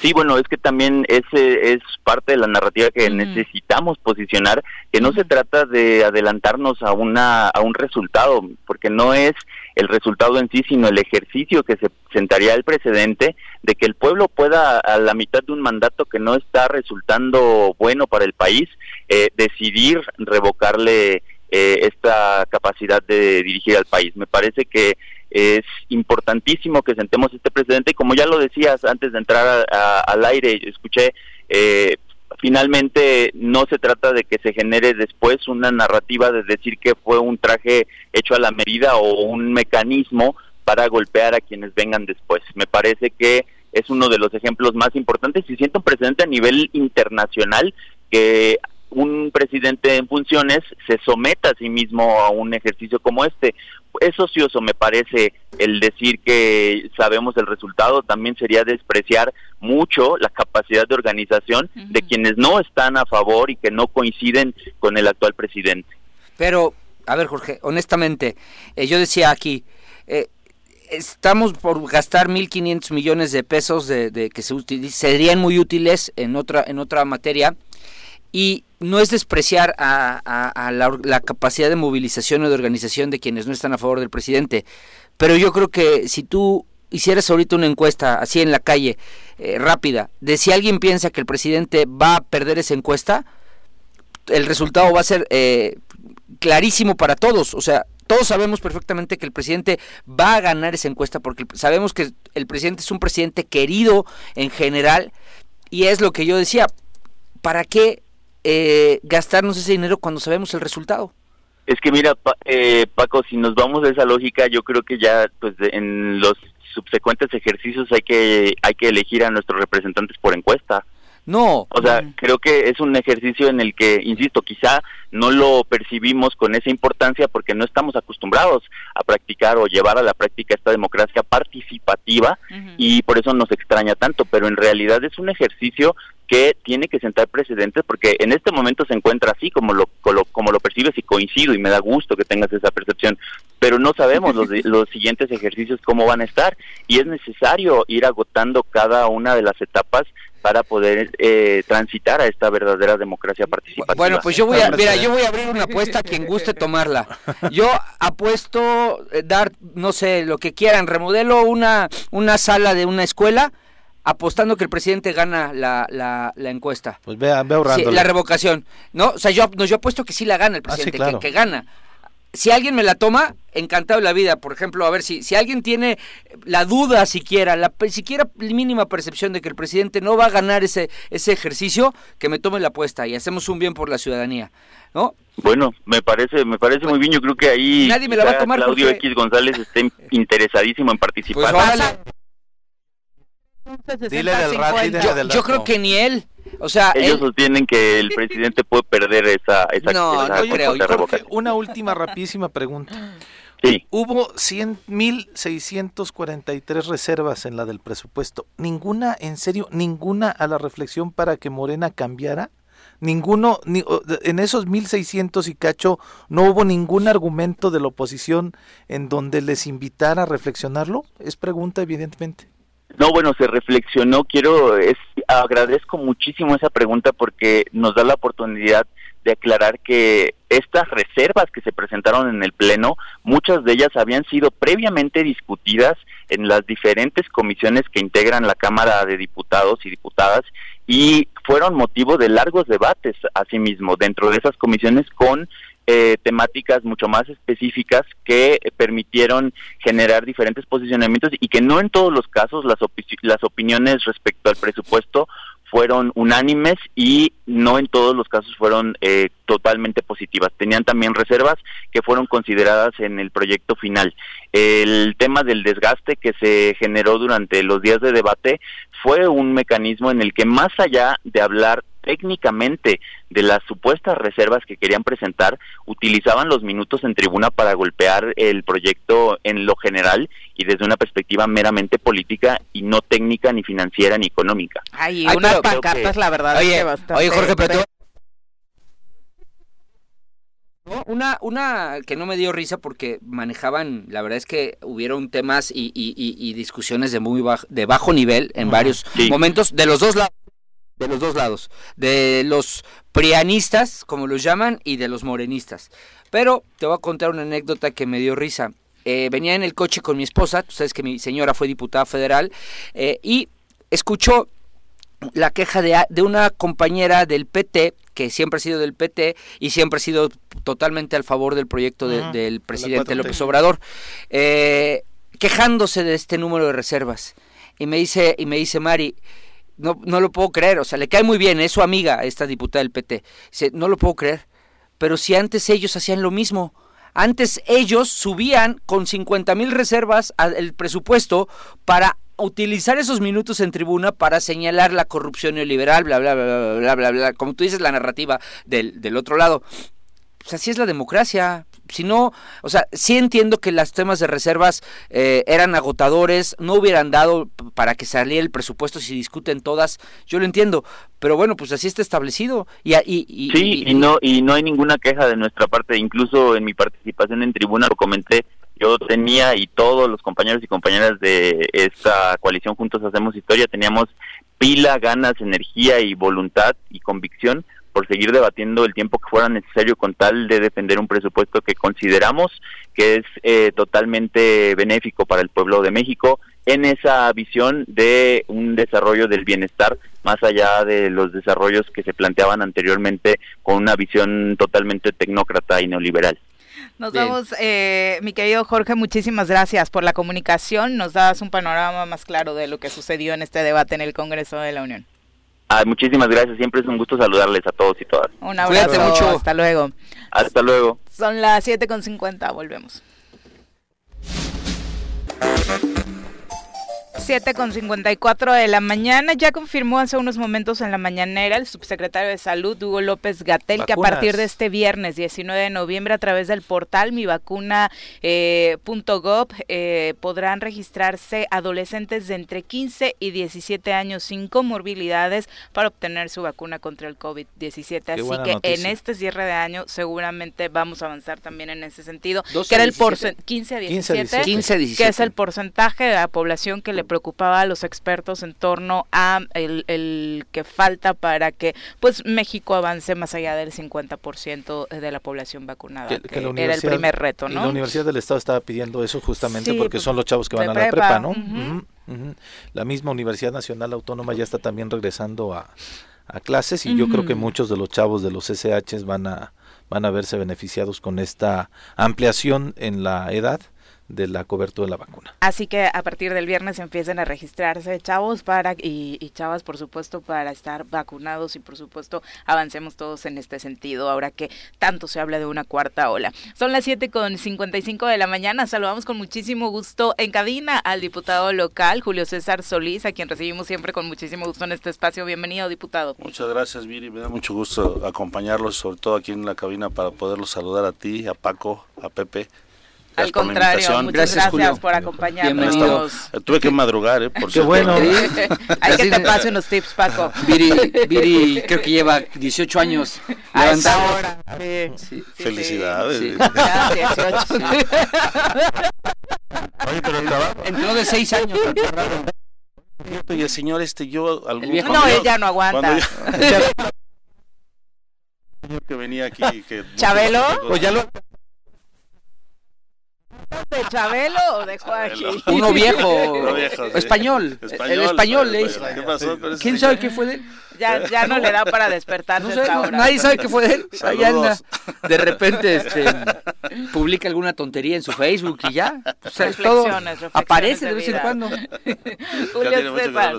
Sí, bueno, es que también ese es parte de la narrativa que necesitamos posicionar, que no se trata de adelantarnos a una a un resultado, porque no es el resultado en sí, sino el ejercicio que se sentaría el precedente de que el pueblo pueda a la mitad de un mandato que no está resultando bueno para el país eh, decidir revocarle eh, esta capacidad de dirigir al país. Me parece que es importantísimo que sentemos este precedente y como ya lo decías antes de entrar al aire, escuché, eh, finalmente no se trata de que se genere después una narrativa de decir que fue un traje hecho a la medida o un mecanismo para golpear a quienes vengan después. Me parece que es uno de los ejemplos más importantes y siento un precedente a nivel internacional que un presidente en funciones se someta a sí mismo a un ejercicio como este es ocioso, me parece, el decir que sabemos el resultado, también sería despreciar mucho la capacidad de organización de quienes no están a favor y que no coinciden con el actual presidente. Pero, a ver, Jorge, honestamente, eh, yo decía aquí, eh, estamos por gastar 1.500 millones de pesos de, que se serían muy útiles en otra, en otra materia y no es despreciar a, la, capacidad de movilización o de organización de quienes no están a favor del presidente, pero yo creo que si tú hicieras ahorita una encuesta así en la calle, eh, rápida, de si alguien piensa que el presidente va a perder esa encuesta, el resultado va a ser eh, clarísimo para todos. O sea, todos sabemos perfectamente que el presidente va a ganar esa encuesta porque sabemos que el presidente es un presidente querido en general y es lo que yo decía, ¿para qué eh, gastarnos ese dinero cuando sabemos el resultado? Es que mira, eh, Paco, si nos vamos de esa lógica, yo creo que ya pues en los subsecuentes ejercicios hay que hay que elegir a nuestros representantes por encuesta. No. O sea, creo que es un ejercicio en el que, insisto, quizá no lo percibimos con esa importancia porque no estamos acostumbrados a practicar o llevar a la práctica esta democracia participativa y por eso nos extraña tanto, pero en realidad es un ejercicio que tiene que sentar precedentes porque en este momento se encuentra así como lo, como lo percibes y coincido y me da gusto que tengas esa percepción, pero no sabemos los, los siguientes ejercicios cómo van a estar y es necesario ir agotando cada una de las etapas para poder eh, transitar a esta verdadera democracia participativa. Bueno, pues yo voy a, mira, yo voy a abrir una apuesta a quien guste tomarla. Yo apuesto eh, dar, no sé, lo que quieran, remodelo una, una sala de una escuela apostando que el presidente gana la, la, la encuesta. Pues vea, vea sí, la revocación. No, o sea, yo, no, yo apuesto que sí la gana el ah, presidente, que, gana. Si alguien me la toma, encantado de la vida. Por ejemplo, a ver, si, si alguien tiene la duda siquiera, la siquiera mínima percepción de que el presidente no va a ganar ese, ese ejercicio, que me tome la apuesta y hacemos un bien por la ciudadanía. ¿No? Bueno, me parece, me parece muy bien. Yo creo que ahí Nadie me la va a tomar Claudio X González esté interesadísimo en participar. Pues Dile del yo, creo que ni él. O sea, ellos sostienen que el presidente puede perder esa, esa no, no creo. una última rapidísima pregunta. Sí. Hubo 100.643 reservas en la del presupuesto. ¿Ninguna, en serio, ninguna a la reflexión para que Morena cambiara? Ninguno, ni, en esos 1.600 y cacho, no hubo ningún argumento de la oposición en donde les invitara a reflexionarlo? Es pregunta, evidentemente. No, bueno, se reflexionó. Quiero, es, agradezco muchísimo esa pregunta porque nos da la oportunidad de aclarar que estas reservas que se presentaron en el Pleno, muchas de ellas habían sido previamente discutidas en las diferentes comisiones que integran la Cámara de Diputados y Diputadas y fueron motivo de largos debates, asimismo, dentro de esas comisiones con eh, temáticas mucho más específicas que permitieron generar diferentes posicionamientos y que no en todos los casos las, las opiniones respecto al presupuesto fueron unánimes y no en todos los casos fueron eh, totalmente positivas. Tenían también reservas que fueron consideradas en el proyecto final. El tema del desgaste que se generó durante los días de debate fue un mecanismo en el que más allá de hablar técnicamente de las supuestas reservas que querían presentar, utilizaban los minutos en tribuna para golpear el proyecto en lo general y desde una perspectiva meramente política y no técnica ni financiera ni económica. Ay, unas pancartas, la verdad, oye, Oye, Jorge, pero Una, una que no me dio risa porque manejaban, la verdad es que hubieron temas y, y, discusiones de muy bajo, de bajo nivel en varios momentos de los dos lados de los dos lados, de los prianistas, como los llaman, y de los morenistas. Pero te voy a contar una anécdota que me dio risa. Eh, venía en el coche con mi esposa, tú sabes que mi señora fue diputada federal, eh, y escuchó la queja de, de, una compañera del PT, que siempre ha sido del PT y siempre ha sido totalmente al favor del proyecto del presidente López Obrador, eh, quejándose de este número de reservas. Y me dice, y me dice Mari, no, no lo puedo creer, o sea, le cae muy bien, es su amiga, esta diputada del PT. Dice, no lo puedo creer, pero si antes ellos hacían lo mismo, antes ellos subían con 50 mil reservas el presupuesto para utilizar esos minutos en tribuna para señalar la corrupción neoliberal, bla, bla, bla, bla, bla, bla, bla, como tú dices, la narrativa del, del otro lado. Pues así es la democracia, si no, o sea, sí entiendo que los temas de reservas eh, eran agotadores, no hubieran dado para que saliera el presupuesto si discuten todas, yo lo entiendo, pero bueno, pues así está establecido. Y, y, sí, y, no, y no hay ninguna queja de nuestra parte, incluso en mi participación en tribuna lo comenté, yo tenía y todos los compañeros y compañeras de esta coalición Juntos Hacemos Historia teníamos pila, ganas, energía y voluntad y convicción por seguir debatiendo el tiempo que fuera necesario con tal de defender un presupuesto que consideramos que es eh, totalmente benéfico para el pueblo de México, en esa visión de un desarrollo del bienestar más allá de los desarrollos que se planteaban anteriormente con una visión totalmente tecnócrata y neoliberal. Nos vamos, eh, mi querido Jorge, muchísimas gracias por la comunicación. Nos das un panorama más claro de lo que sucedió en este debate en el Congreso de la Unión. Ah, muchísimas gracias, siempre es un gusto saludarles a todos y todas. Un abrazo, mucho. hasta luego. Hasta luego. Son las 7.50, volvemos. 7 con 54 de la mañana. Ya confirmó hace unos momentos en la mañanera el subsecretario de Salud, Hugo López Gatel, que a partir de este viernes 19 de noviembre, a través del portal mivacuna.gov, eh, eh, podrán registrarse adolescentes de entre 15 y 17 años sin comorbilidades para obtener su vacuna contra el COVID-17. Así que en este cierre de año seguramente vamos a avanzar también en ese sentido. Que era el 15 a 17, 15 a 17, que es el porcentaje de la población que le preocupaba a los expertos en torno a el, que falta para que pues México avance más allá del 50% de la población vacunada, que, era el primer reto, ¿no? Y la Universidad del Estado estaba pidiendo eso justamente porque pues, son los chavos que van a la prepa, ¿no? La misma Universidad Nacional Autónoma ya está también regresando a, clases y yo creo que muchos de los chavos de los SHs van a van a verse beneficiados con esta ampliación en la edad de la cobertura de la vacuna. Así que a partir del viernes empiecen a registrarse chavos para y, chavas por supuesto para estar vacunados y por supuesto avancemos todos en este sentido ahora que tanto se habla de una cuarta ola. Son las 7 con 55 de la mañana, saludamos con muchísimo gusto en cabina al diputado local Julio César Solís, a quien recibimos siempre con muchísimo gusto en este espacio. Bienvenido diputado. Muchas gracias Viri, me da mucho gusto acompañarlos sobre todo aquí en la cabina para poderlos saludar a ti, a Paco, a Pepe al contrario, muchas gracias, por acompañarnos. Tuve que madrugar, ¿eh? Por Qué bueno. Hay que te pase unos tips, Paco. Viri, Viri creo que lleva 18 años levantado. ahora. Sí. Felicidades. Sí. Oye, pero Entró de 6 años. Y el señor este, yo... Algún, no, él ya no aguanta. que venía aquí... Que ¿Chabelo? Pues ya lo... ¿De Chabelo o de Joaquín? Uno viejo, español, el español. ¿Qué pasó? ¿Quién sabe qué fue de él? Ya, ya no le da para despertarse no Nadie sabe qué fue de él. Ahí anda. De repente este, publica alguna tontería en su Facebook y ya. O sea, todo aparece de, vez en cuando. Julio César,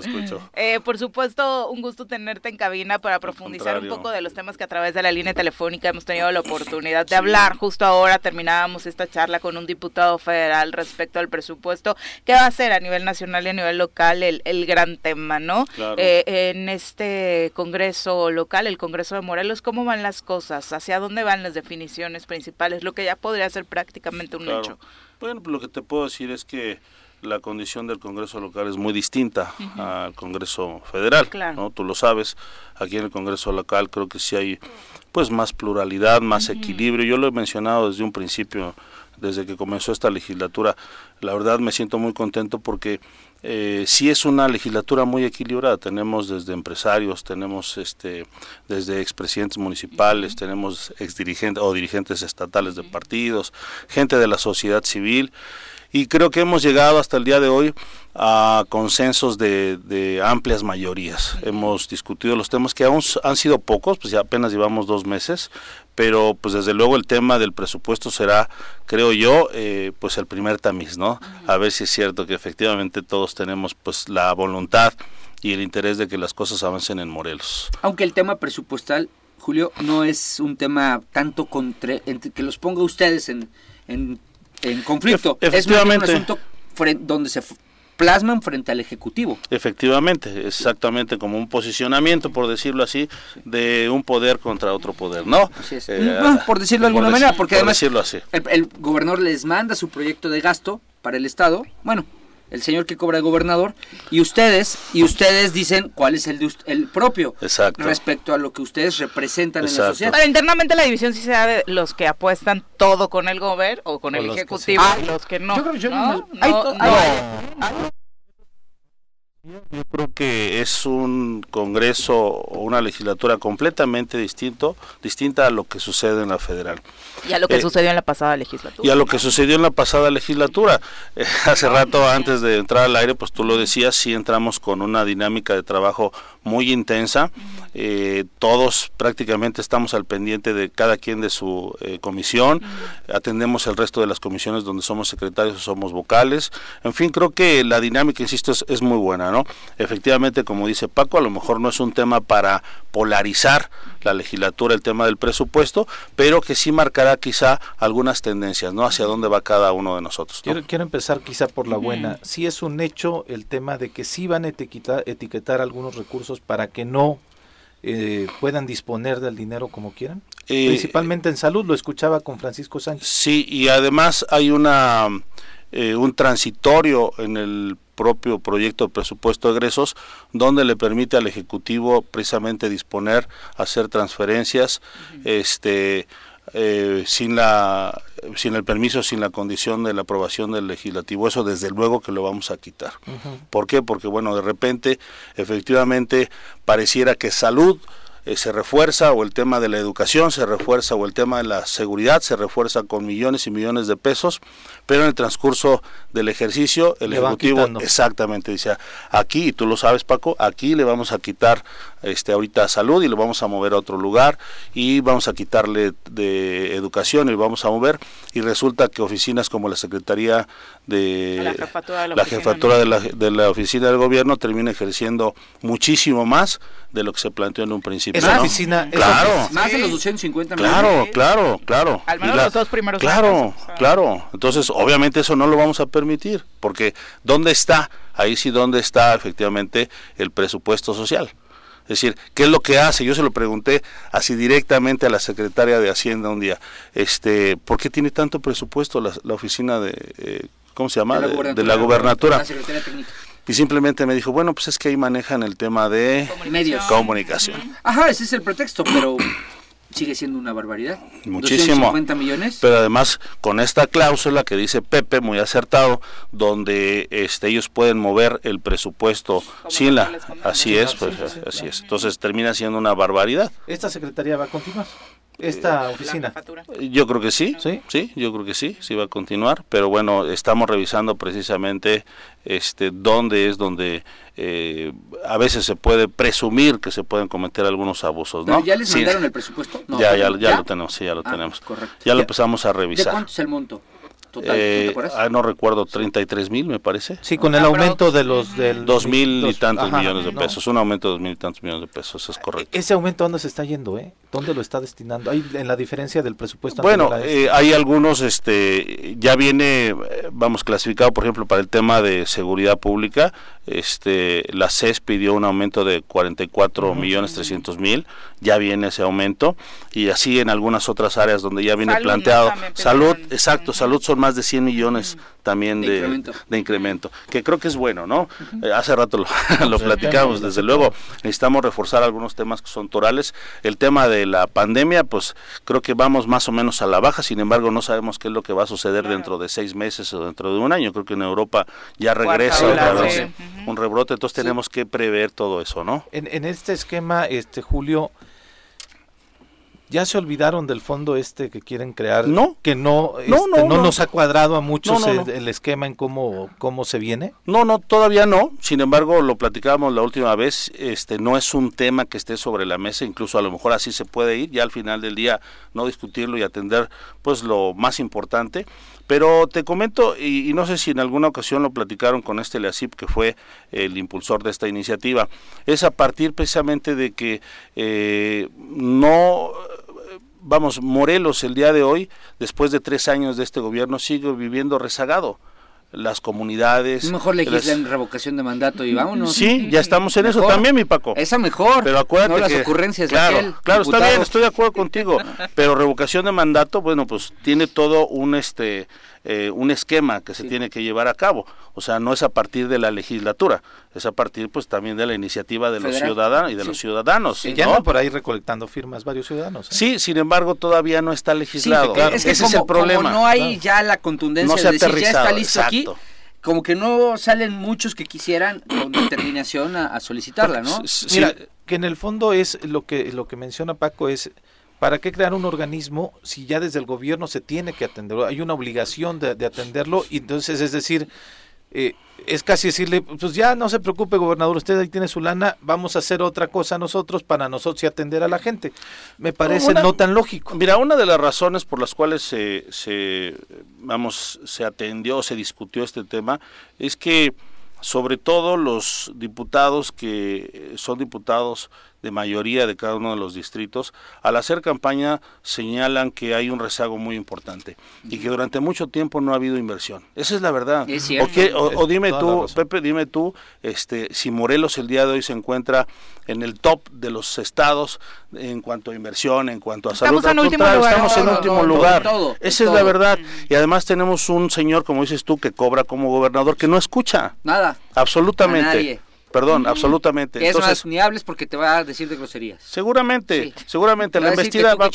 eh, por supuesto, un gusto tenerte en cabina para profundizar un poco de los temas que a través de la línea telefónica hemos tenido la oportunidad de hablar. Justo ahora terminábamos esta charla con un diputado federal respecto al presupuesto. ¿Qué va a ser a nivel nacional y a nivel local el, el gran tema, no? Eh, en este Congreso local, el Congreso de Morelos, ¿cómo van las cosas? ¿Hacia dónde van las definiciones principales? Lo que ya podría ser prácticamente un hecho. Bueno, lo que te puedo decir es que la condición del Congreso local es muy distinta al Congreso federal, ¿no? Tú lo sabes, aquí en el Congreso local creo que sí hay pues más pluralidad, más equilibrio. Yo lo he mencionado desde un principio, desde que comenzó esta legislatura. La verdad me siento muy contento porque eh, sí es una legislatura muy equilibrada. Tenemos desde empresarios, tenemos este, desde expresidentes municipales, tenemos exdirigentes o dirigentes estatales de partidos, gente de la sociedad civil y creo que hemos llegado hasta el día de hoy a consensos de, amplias mayorías. Hemos discutido los temas que aún han sido pocos, pues ya apenas llevamos dos meses, pero pues desde luego el tema del presupuesto será, creo yo, eh, pues el primer tamiz, ¿no? A ver si es cierto que efectivamente todos tenemos pues la voluntad y el interés de que las cosas avancen en Morelos. Aunque el tema presupuestal, Julio, no es un tema tanto contra, que los ponga ustedes en, en, conflicto. efectivamente. Es un asunto donde se plasman frente al Ejecutivo. Efectivamente, exactamente como un posicionamiento, por decirlo así, de un poder contra otro poder, ¿no? Eh, por decirlo de alguna manera, porque además El, gobernador les manda su proyecto de gasto para el Estado, bueno, el señor que cobra el gobernador, y ustedes, y ustedes dicen cuál es el, de el propio Exacto. respecto a lo que ustedes representan en la sociedad. Pero internamente la división sí se da de los que apuestan todo con el gobierno o con el ejecutivo y los que no. Yo creo que yo no, no, Yo creo que es un Congreso o una legislatura completamente distinto, distinta a lo que sucede en la federal. Y a lo que eh, sucedió en la pasada legislatura. Y a lo que sucedió en la pasada legislatura. Eh, hace rato, antes de entrar al aire, pues tú lo decías, sí entramos con una dinámica de trabajo muy intensa. Eh, todos prácticamente estamos al pendiente de cada quien de su comisión. Atendemos el resto de las comisiones donde somos secretarios o somos vocales. En fin, creo que la dinámica, insisto, es, es muy buena. Efectivamente, como dice Paco, a lo mejor no es un tema para polarizar la legislatura, el tema del presupuesto, pero que sí marcará quizá algunas tendencias, ¿no? Hacia dónde va cada uno de nosotros. Quiero, empezar quizá por la buena. Sí es un hecho el tema de que sí van a etiquetar, etiquetar algunos recursos para que no eh, puedan disponer del dinero como quieran? Eh, Principalmente en salud, lo escuchaba con Francisco Sánchez. Sí, y además hay una eh, un transitorio en el propio proyecto de presupuesto de egresos, donde le permite al Ejecutivo precisamente disponer, hacer transferencias, este eh, sin la sin el permiso, sin la condición de la aprobación del legislativo. Eso desde luego que lo vamos a quitar. ¿Por qué? Porque bueno, de repente efectivamente pareciera que salud eh, se refuerza o el tema de la educación se refuerza o el tema de la seguridad se refuerza con millones y millones de pesos, pero en el transcurso del ejercicio el Ejecutivo exactamente dice, aquí, y tú lo sabes Paco, aquí le vamos a quitar este ahorita salud y lo vamos a mover a otro lugar y vamos a quitarle de educación y lo vamos a mover y resulta que oficinas como la Secretaría de la jefatura de la, de la oficina del gobierno termina ejerciendo muchísimo más de lo que se planteó en un principio. Esa oficina, claro, más de los 250 millones. Claro, claro, claro. Al menos los dos primeros Claro, claro. Entonces, obviamente eso no lo vamos a permitir, porque ¿dónde está? Ahí sí, ¿dónde está efectivamente el presupuesto social? Es decir, ¿qué es lo que hace? Yo se lo pregunté así directamente a la secretaria de Hacienda un día. Este, ¿Por qué tiene tanto presupuesto la, oficina de, eh, ¿cómo se llama? De la, gobernatura. Y simplemente me dijo, bueno, pues es que ahí manejan el tema de comunicación. Ajá, ese es el pretexto, pero sigue siendo una barbaridad. Muchísimo. millones. Pero además con esta cláusula que dice Pepe, muy acertado, donde este ellos pueden mover el presupuesto sin la... Así es, pues así es. Entonces termina siendo una barbaridad. ¿Esta secretaría va a continuar? Esta oficina? Yo creo que sí, sí, sí, yo creo que sí, sí va a continuar, pero bueno, estamos revisando precisamente este dónde es donde eh, a veces se puede presumir que se pueden cometer algunos abusos, ¿no? ya les mandaron el presupuesto? ya, ya, ya, lo tenemos, sí, ya lo ah, tenemos. Ya lo empezamos a revisar. ¿De cuánto es el monto? Eh, ah, no recuerdo, 33 mil me parece. Sí, con el aumento de los del... Dos mil y tantos millones de pesos, un aumento de dos mil y tantos millones de pesos, es correcto. ¿Ese aumento dónde se está yendo, eh? ¿Dónde lo está destinando? ¿Hay en la diferencia del presupuesto? Bueno, eh, hay algunos, este, ya viene, vamos, clasificado, por ejemplo, para el tema de seguridad pública, este, la CES pidió un aumento de 44 millones 300 mil, ya viene ese aumento, y así en algunas otras áreas donde ya viene planteado. salud, exacto, salud son más de 100 millones también de, de, incremento. que creo que es bueno, ¿no? Eh, hace rato lo, lo platicamos, desde luego necesitamos reforzar algunos temas que son torales. El tema de la pandemia, pues creo que vamos más o menos a la baja, sin embargo no sabemos qué es lo que va a suceder dentro de seis meses o dentro de un año. Creo que en Europa ya regresa un rebrote, entonces tenemos que prever todo eso, ¿no? En, en este esquema, este Julio, ya se olvidaron del fondo este que quieren crear, no, que no, no, este, no, nos ha cuadrado a muchos el, esquema en cómo, cómo se viene. No, no, todavía no. Sin embargo, lo platicábamos la última vez, este, no es un tema que esté sobre la mesa, incluso a lo mejor así se puede ir, ya al final del día no discutirlo y atender, pues lo más importante. Pero te comento, y, no sé si en alguna ocasión lo platicaron con este Leasip, que fue el impulsor de esta iniciativa, es a partir precisamente de que eh, no vamos, Morelos el día de hoy, después de tres años de este gobierno, sigue viviendo rezagado las comunidades. Mejor legislen revocación de mandato y vámonos. Sí, ya estamos en eso también, mi Paco. Esa mejor. Pero acuérdate no las ocurrencias claro, claro, está bien, estoy de acuerdo contigo. pero revocación de mandato, bueno, pues tiene todo un este eh, un esquema que se tiene que llevar a cabo. O sea, no es a partir de la legislatura, es a partir pues también de la iniciativa de los ciudadanos y de los ciudadanos. Y ya ¿no? por ahí recolectando firmas varios ciudadanos. ¿eh? Sí, sin embargo todavía no está legislado. Ese es el problema. no hay ya la contundencia de decir ya está listo aquí como que no salen muchos que quisieran con determinación a, solicitarla, ¿no? Mira, que en el fondo es lo que lo que menciona Paco es ¿Para qué crear un organismo si ya desde el gobierno se tiene que atenderlo? Hay una obligación de, de atenderlo y entonces es decir, eh, es casi decirle, pues ya no se preocupe, gobernador, usted ahí tiene su lana, vamos a hacer otra cosa nosotros para nosotros y atender a la gente. Me parece no tan lógico. Mira, una de las razones por las cuales se, se, vamos, se atendió, se discutió este tema, es que sobre todo los diputados que son diputados de mayoría de cada uno de los distritos, al hacer campaña señalan que hay un rezago muy importante y que durante mucho tiempo no ha habido inversión. Esa es la verdad. O, dime tú, Pepe, dime tú, este, si Morelos el día de hoy se encuentra en el top de los estados en cuanto a inversión, en cuanto a salud. En último lugar, estamos en último lugar. Esa es la verdad. Y además tenemos un señor, como dices tú, que cobra como gobernador, que no escucha. Nada. Absolutamente. Perdón, absolutamente. Que Entonces, es más porque te va a decir de groserías. Seguramente, seguramente la investida va,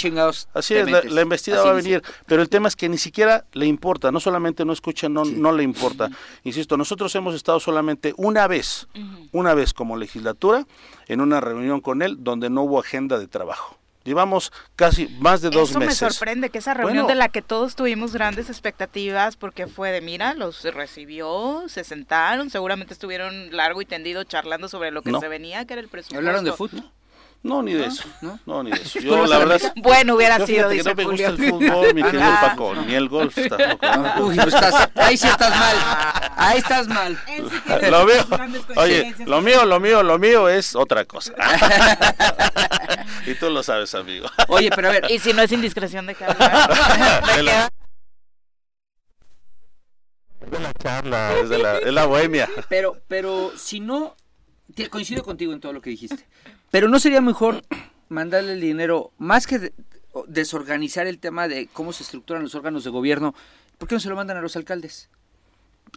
así es, la, investida va a venir, pero el tema es que ni siquiera le importa, no solamente no escucha, no, no le importa. Insisto, nosotros hemos estado solamente una vez, una vez como legislatura en una reunión con él donde no hubo agenda de trabajo. Llevamos casi más de dos meses. Eso me sorprende, que esa reunión de la que todos tuvimos grandes expectativas, porque fue de, mira, los recibió, se sentaron, seguramente estuvieron largo y tendido charlando sobre lo que se venía, que era el presupuesto. ¿Hablaron de fútbol? No, ni de eso. ¿No? ni de eso. Yo, la verdad. Bueno, hubiera sido, dice no me gusta el fútbol, mi querido Paco, ni el golf tampoco. Uy, pues estás, ahí sí estás mal. Ahí estás mal. lo mío, oye, lo mío, lo mío, lo mío es otra cosa. Y tú lo sabes, amigo. Oye, pero a ver. Y si no es indiscreción de hablar. Es de la charla, es de la, es la bohemia. Pero, pero si no, coincido contigo en todo lo que dijiste. Pero no sería mejor mandarle el dinero, más que desorganizar el tema de cómo se estructuran los órganos de gobierno, ¿por qué no se lo mandan a los alcaldes?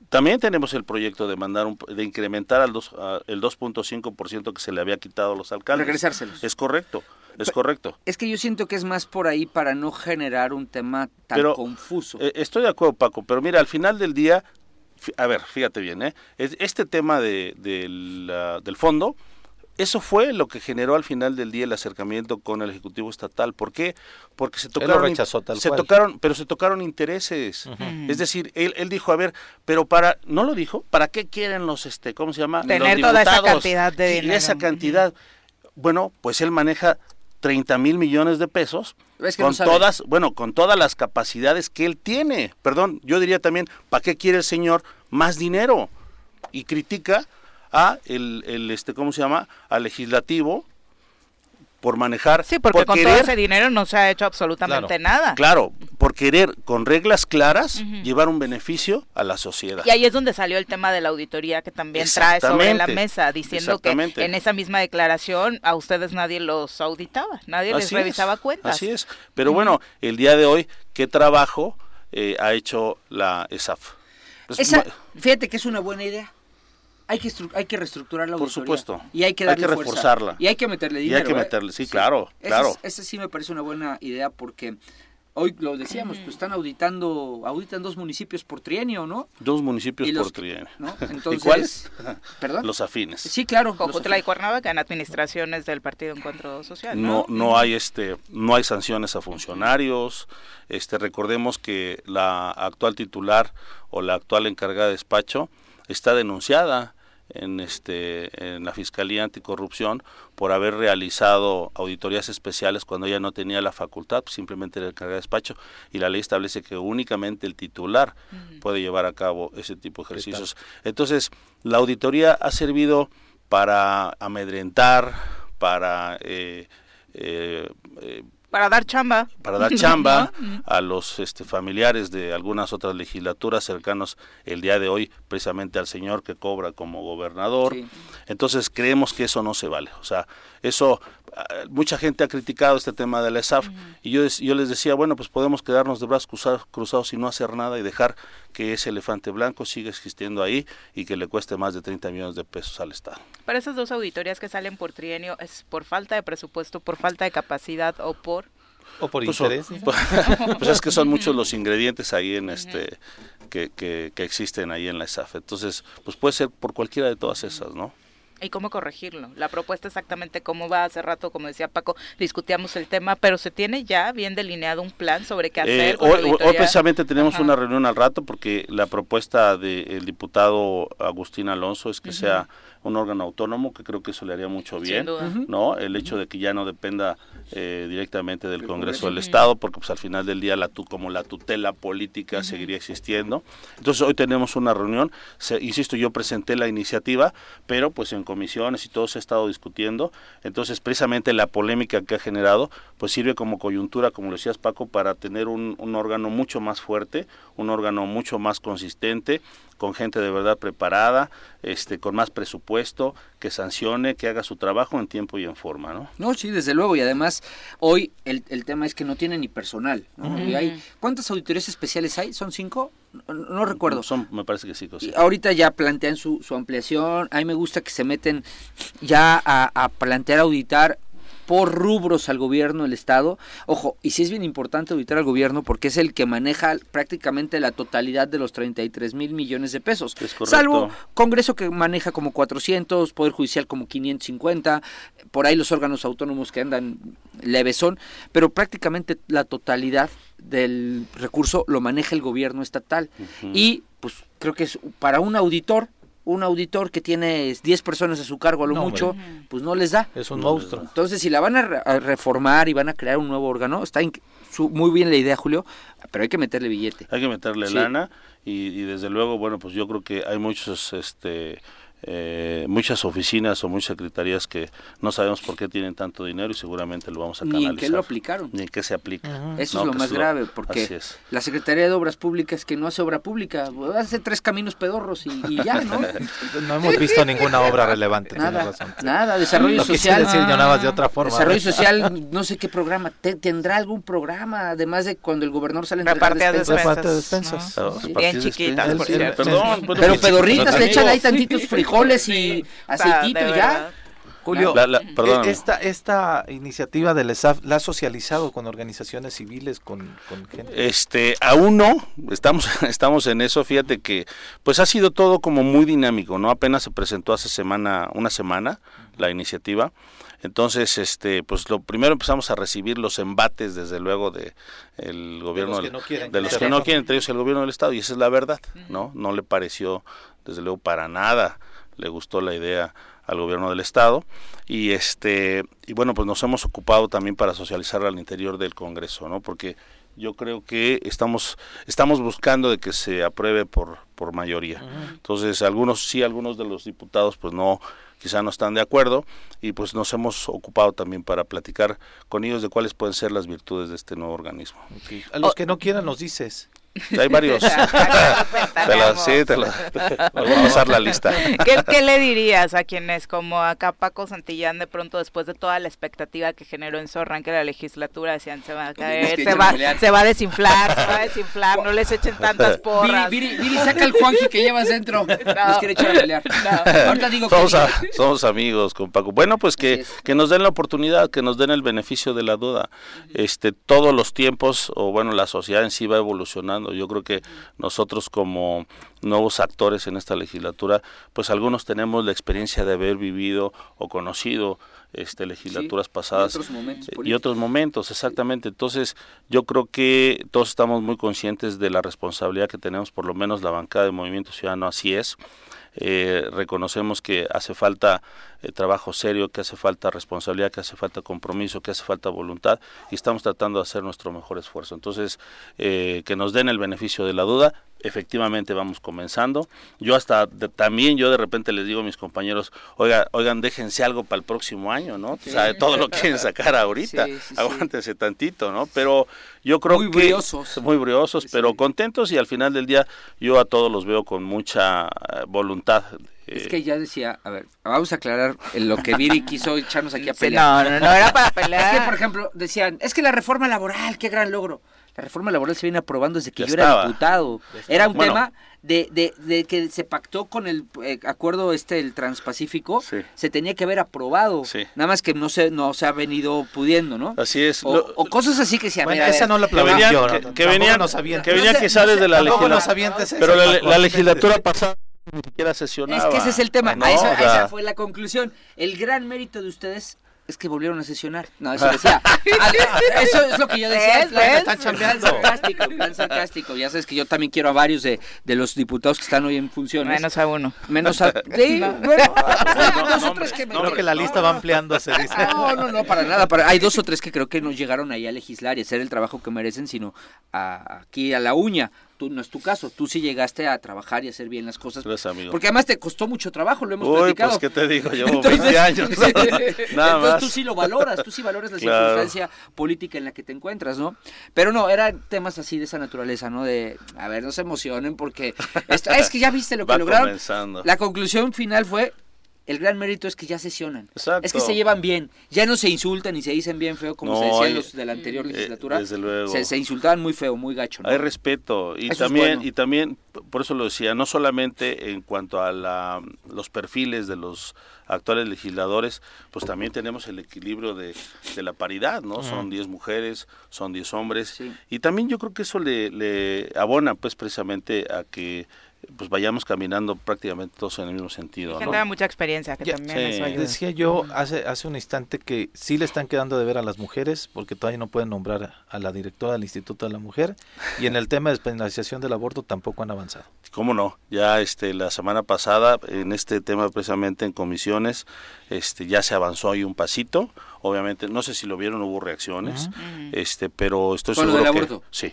También tenemos el proyecto de mandar de incrementar al dos, el 2.5% que se le había quitado a los alcaldes. Regresárselos. Es correcto, es correcto. Es que yo siento que es más por ahí para no generar un tema tan confuso. Eh, estoy de acuerdo, Paco, pero mira, al final del día, a ver, fíjate bien, ¿eh? este tema de, del fondo eso fue lo que generó al final del día el acercamiento con el Ejecutivo Estatal. ¿Por qué? Porque se tocaron, rechazó tal se tocaron, pero se tocaron intereses. Es decir, él, él dijo, a ver, pero para, no lo dijo, ¿para qué quieren los, este, cómo se llama? Tener toda esa cantidad de dinero. esa cantidad. Bueno, pues él maneja 30 mil millones de pesos con todas, bueno, con todas las capacidades que él tiene. Perdón, yo diría también, ¿para qué quiere el señor más dinero? Y critica a el, el este cómo se llama al legislativo por manejar sí porque con todo ese dinero no se ha hecho absolutamente nada. Claro por querer con reglas claras llevar un beneficio a la sociedad. Y ahí es donde salió el tema de la auditoría que también trae sobre la mesa diciendo que en esa misma declaración a ustedes nadie los auditaba nadie les revisaba cuentas. así es. Pero bueno el día de hoy qué trabajo eh, ha hecho la ESAF fíjate que es una buena idea hay que, hay que reestructurar la Por supuesto. Y hay que darle reforzarla. Y hay que meterle dinero. Y hay que ¿eh? meterle, sí, claro, claro. Esa sí me parece una buena idea porque hoy lo decíamos, pues están auditando, auditan dos municipios por trienio, ¿no? Dos municipios por trienio. Entonces, ¿Y cuáles? ¿Perdón? Los afines. Sí, claro. Cojutla y Cuernavaca en administraciones del Partido Encuentro Social. ¿no? no, no hay este, no hay sanciones a funcionarios. Este, recordemos que la actual titular o la actual encargada de despacho está denunciada en este en la Fiscalía Anticorrupción por haber realizado auditorías especiales cuando ella no tenía la facultad, pues simplemente le carga de despacho y la ley establece que únicamente el titular puede llevar a cabo ese tipo de ejercicios. Entonces, la auditoría ha servido para amedrentar, para eh, eh, eh para dar chamba. Para dar chamba a los este, familiares de algunas otras legislaturas cercanos el día de hoy, precisamente al señor que cobra como gobernador. Entonces creemos que eso no se vale. O sea, eso, ah, mucha gente ha criticado este tema de la ESAF y yo, yo les decía, bueno, pues podemos quedarnos de brazos cruzados, cruzados y no hacer nada y dejar que ese elefante blanco siga existiendo ahí y que le cueste más de 30 millones de pesos al Estado. Para esas dos auditorías que salen por trienio, ¿es por falta de presupuesto, por falta de capacidad o por...? O por pues interés. Pues, pues, es que son muchos los ingredientes ahí en este que, que, que existen ahí en la ESAF. Entonces, pues puede ser por cualquiera de todas esas, ¿no? y cómo corregirlo. La propuesta exactamente cómo va. Hace rato, como decía Paco, discutíamos el tema, pero se tiene ya bien delineado un plan sobre qué hacer. Eh, hoy, precisamente tenemos una reunión al rato porque la propuesta del diputado Agustín Alonso es que sea un órgano autónomo, que creo que eso le haría mucho bien, ¿no? El hecho de que ya no dependa eh, directamente del Congreso del Estado, porque pues al final del día la tu, como la tutela política seguiría existiendo. Entonces hoy tenemos una reunión, insisto, yo presenté la iniciativa, pero pues en comisiones y todo se ha estado discutiendo, entonces precisamente la polémica que ha generado, pues sirve como coyuntura, como lo decías Paco, para tener un, un órgano mucho más fuerte, un órgano mucho más consistente, con gente de verdad preparada, este, con más presupuesto, que sancione, que haga su trabajo en tiempo y en forma, ¿no? No, sí, desde luego, y además hoy el, el tema es que no tiene ni personal, hay, ¿Cuántas auditorías especiales hay? ¿Son cinco? No, recuerdo. Son, me parece que sí. ahorita ya plantean su, su ampliación, a mí me gusta que se meten ya a, a plantear auditar por rubros al gobierno del Estado. Ojo, y sí es bien importante auditar al gobierno porque es el que maneja prácticamente la totalidad de los 33 mil millones de pesos. Salvo Congreso que maneja como 400, Poder Judicial como 550, por ahí los órganos autónomos que andan levesón, pero prácticamente la totalidad del recurso lo maneja el gobierno estatal. Y pues creo que es para un auditor un auditor que tiene 10 personas a su cargo a lo mucho, pues no les da. Es un monstruo. Entonces, si la van a, reformar y van a crear un nuevo órgano, está muy bien la idea, Julio, pero hay que meterle billete. Hay que meterle lana y, y, desde luego, bueno, pues yo creo que hay muchos este eh, muchas oficinas o muchas secretarías que no sabemos por qué tienen tanto dinero y seguramente lo vamos a canalizar. Ni en qué lo aplicaron. Ni en qué se aplica. Eso es lo más grave, porque la Secretaría de Obras Públicas que no hace obra pública, hace tres caminos pedorros y, ya, ¿no? no hemos visto ninguna obra relevante. Nada, nada, desarrollo social. de otra forma. Desarrollo social, no sé qué programa, ¿tendrá algún programa, además de cuando el gobernador sale a entregar despensas? de despensas. Bien chiquitas, por Perdón, pero pedorritas, le echan ahí tantitos frijoles frijoles y aceitito y ya. Julio, e-, esta, esta iniciativa del ESAF la ha socializado con organizaciones civiles, con, gente. Este, aún no, estamos, estamos en eso, fíjate que pues ha sido todo como muy dinámico, ¿no? Apenas se presentó hace semana, una semana la iniciativa. Entonces, este, pues lo primero empezamos a recibir los embates, desde luego, de el gobierno de los que no quieren, de los que no quieren entre ellos el gobierno del estado y esa es la verdad, ¿no? No le pareció, desde luego, para nada le gustó la idea al gobierno del estado. Y este y bueno pues nos hemos ocupado también para socializar al interior del Congreso no porque yo creo que estamos estamos buscando de que se apruebe por por mayoría. Entonces algunos sí algunos de los diputados pues no quizá no están de acuerdo y pues nos hemos ocupado también para platicar con ellos de cuáles pueden ser las virtudes de este nuevo organismo. A los que no quieran nos dices. Hay varios. te sí, te la, voy a pasar la lista. ¿Qué, le dirías a quienes como acá Paco Santillán de pronto después de toda la expectativa que generó en su arranque de la legislatura decían se va a caer, se va, se va a desinflar, se va a desinflar, no les echen tantas porras. Viri, Viri, saca el Juanji que llevas dentro. No. quiere echar a pelear. Ahorita digo somos, somos amigos con Paco. Bueno, pues que, que nos den la oportunidad, que nos den el beneficio de la duda. Este, todos los tiempos, o bueno, la sociedad en sí va evolucionando yo creo que nosotros como nuevos actores en esta legislatura, pues algunos tenemos la experiencia de haber vivido o conocido este legislaturas pasadas y otros, momentos, exactamente. Entonces, yo creo que todos estamos muy conscientes de la responsabilidad que tenemos, por lo menos la bancada de Movimiento Ciudadano así es. Eh, reconocemos que hace falta eh, trabajo serio, que hace falta responsabilidad, que hace falta compromiso, que hace falta voluntad y estamos tratando de hacer nuestro mejor esfuerzo. Entonces, eh, que nos den el beneficio de la duda, efectivamente vamos comenzando. Yo hasta también yo de repente les digo a mis compañeros, oiga, oigan, déjense algo para el próximo año, ¿no? O sea, todo lo quieren sacar ahorita, aguántense tantito, ¿no? Pero yo creo muy que briosos. muy briosos, pero contentos y al final del día yo a todos los veo con mucha eh, voluntad es que ya decía, a ver, vamos a aclarar lo que Viri quiso echarnos aquí a pelear. No, no, no era para pelear. Es que, por ejemplo, decían, es que la reforma laboral, qué gran logro. La reforma laboral se viene aprobando desde que yo era diputado. Era un tema de, de, de, que se pactó con el eh, acuerdo este, el transpacífico, se tenía que haber aprobado. Nada más que no se, no se ha venido pudiendo, ¿no? Así es. O, cosas así que se bueno, esa no la que venían, que, venían, que venían quizás desde la legislatura. Pero la, legislatura pasada ni siquiera sesionaba. Es que ese es el tema. esa fue la conclusión. El gran mérito de ustedes es que volvieron a sesionar. No, eso decía. eso es lo que yo decía. Es plan, están chambeando. sarcástico, plan sarcástico. Ya sabes que yo también quiero a varios de, de los diputados que están hoy en funciones. Menos a uno. Menos a. Sí, no. bueno, dos o tres que. creo que la lista va ampliándose, dice. No, no, no, para nada. Para, hay dos o tres que creo que no llegaron ahí a legislar y hacer el trabajo que merecen, sino a, aquí a la uña no es tu caso, tú sí llegaste a trabajar y hacer bien las cosas. Porque además te costó mucho trabajo, lo hemos Uy, platicado. pues qué te digo, llevo 20 años. Nada entonces tú sí lo valoras, tú sí valoras la circunstancia política en la que te encuentras, ¿no? Pero no, eran temas así de esa naturaleza, ¿no? De, a ver, no se emocionen porque es que ya viste lo que lograron. La conclusión final fue el gran mérito es que ya sesionan. Es que se llevan bien. Ya no se insultan y se dicen bien feo como se decían los de la anterior eh, legislatura. desde luego. Se, insultaban muy feo, muy gacho. Hay respeto. Y también, y también, por eso lo decía, no solamente en cuanto a la, los perfiles de los actuales legisladores, pues también tenemos el equilibrio de, la paridad, ¿no? Son 10 mujeres, son 10 hombres. Y también yo creo que eso le, le abona pues precisamente a que pues vayamos caminando prácticamente todos en el mismo sentido. Gente ¿no? mucha experiencia, que también eso ayuda. Decía yo hace, hace un instante que sí le están quedando de ver a las mujeres, porque todavía no pueden nombrar a la directora del Instituto de la Mujer, y en el tema de despenalización del aborto tampoco han avanzado. ¿Cómo no? Ya este la semana pasada, en este tema precisamente en comisiones, este ya se avanzó ahí un pasito, obviamente no sé si lo vieron hubo reacciones este pero estoy seguro que sí,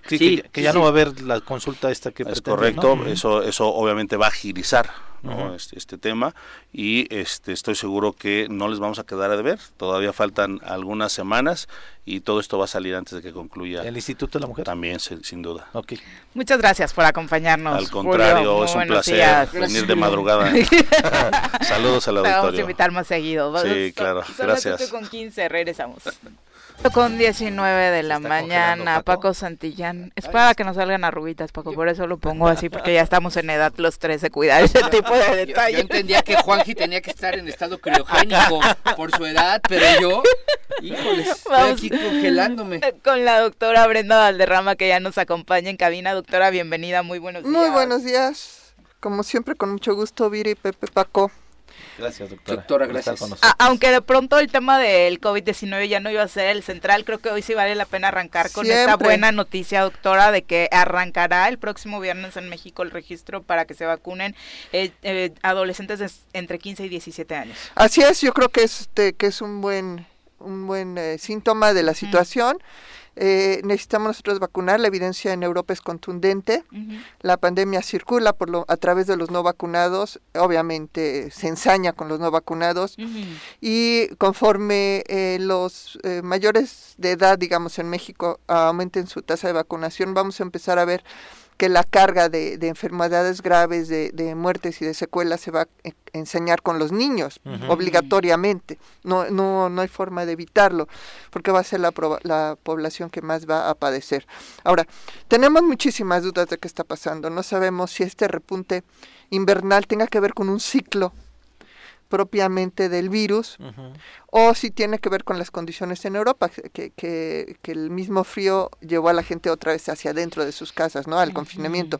que, ya no va a haber la consulta esta que es correcto eso eso obviamente va a agilizar este, este, tema y este estoy seguro que no les vamos a quedar a deber todavía faltan algunas semanas y todo esto va a salir antes de que concluya el Instituto de la Mujer también sin duda. Okay. muchas gracias por acompañarnos al contrario es un placer venir de madrugada. Saludos al auditorio vamos a invitar más seguido sí claro. Gracias. con 15 regresamos con 19 de la mañana, Paco? Santillán. Es para que nos salgan arruguitas, Paco, por eso lo pongo así, porque ya estamos en edad los tres de cuidar ese tipo de detalles. Yo, entendía que Juanji tenía que estar en estado criogénico por su edad, pero yo, híjole, estoy aquí congelándome. Con la doctora Brenda Valderrama, que ya nos acompaña en cabina. Doctora, bienvenida, muy buenos días. Muy buenos días. Como siempre, con mucho gusto, Viri, Pepe, Paco. Gracias, doctora. gracias. aunque de pronto el tema del COVID-19 ya no iba a ser el central, creo que hoy sí vale la pena arrancar con esta buena noticia, doctora, de que arrancará el próximo viernes en México el registro para que se vacunen eh, eh, adolescentes de entre 15 y 17 años. Así es, yo creo que, este, que es un buen, un buen eh, síntoma de la situación. Eh, necesitamos nosotros vacunar, la evidencia en Europa es contundente, la pandemia circula por lo, a través de los no vacunados, obviamente se ensaña con los no vacunados y conforme eh, los eh, mayores de edad, digamos en México, aumenten su tasa de vacunación, vamos a empezar a ver que la carga de, enfermedades graves, de, muertes y de secuelas se va a enseñar con los niños, obligatoriamente. No, no, no hay forma de evitarlo, porque va a ser la, la población que más va a padecer. Ahora, tenemos muchísimas dudas de qué está pasando. No sabemos si este repunte invernal tenga que ver con un ciclo propiamente del virus o si tiene que ver con las condiciones en Europa, que, que, el mismo frío llevó a la gente otra vez hacia adentro de sus casas, ¿no? Al confinamiento.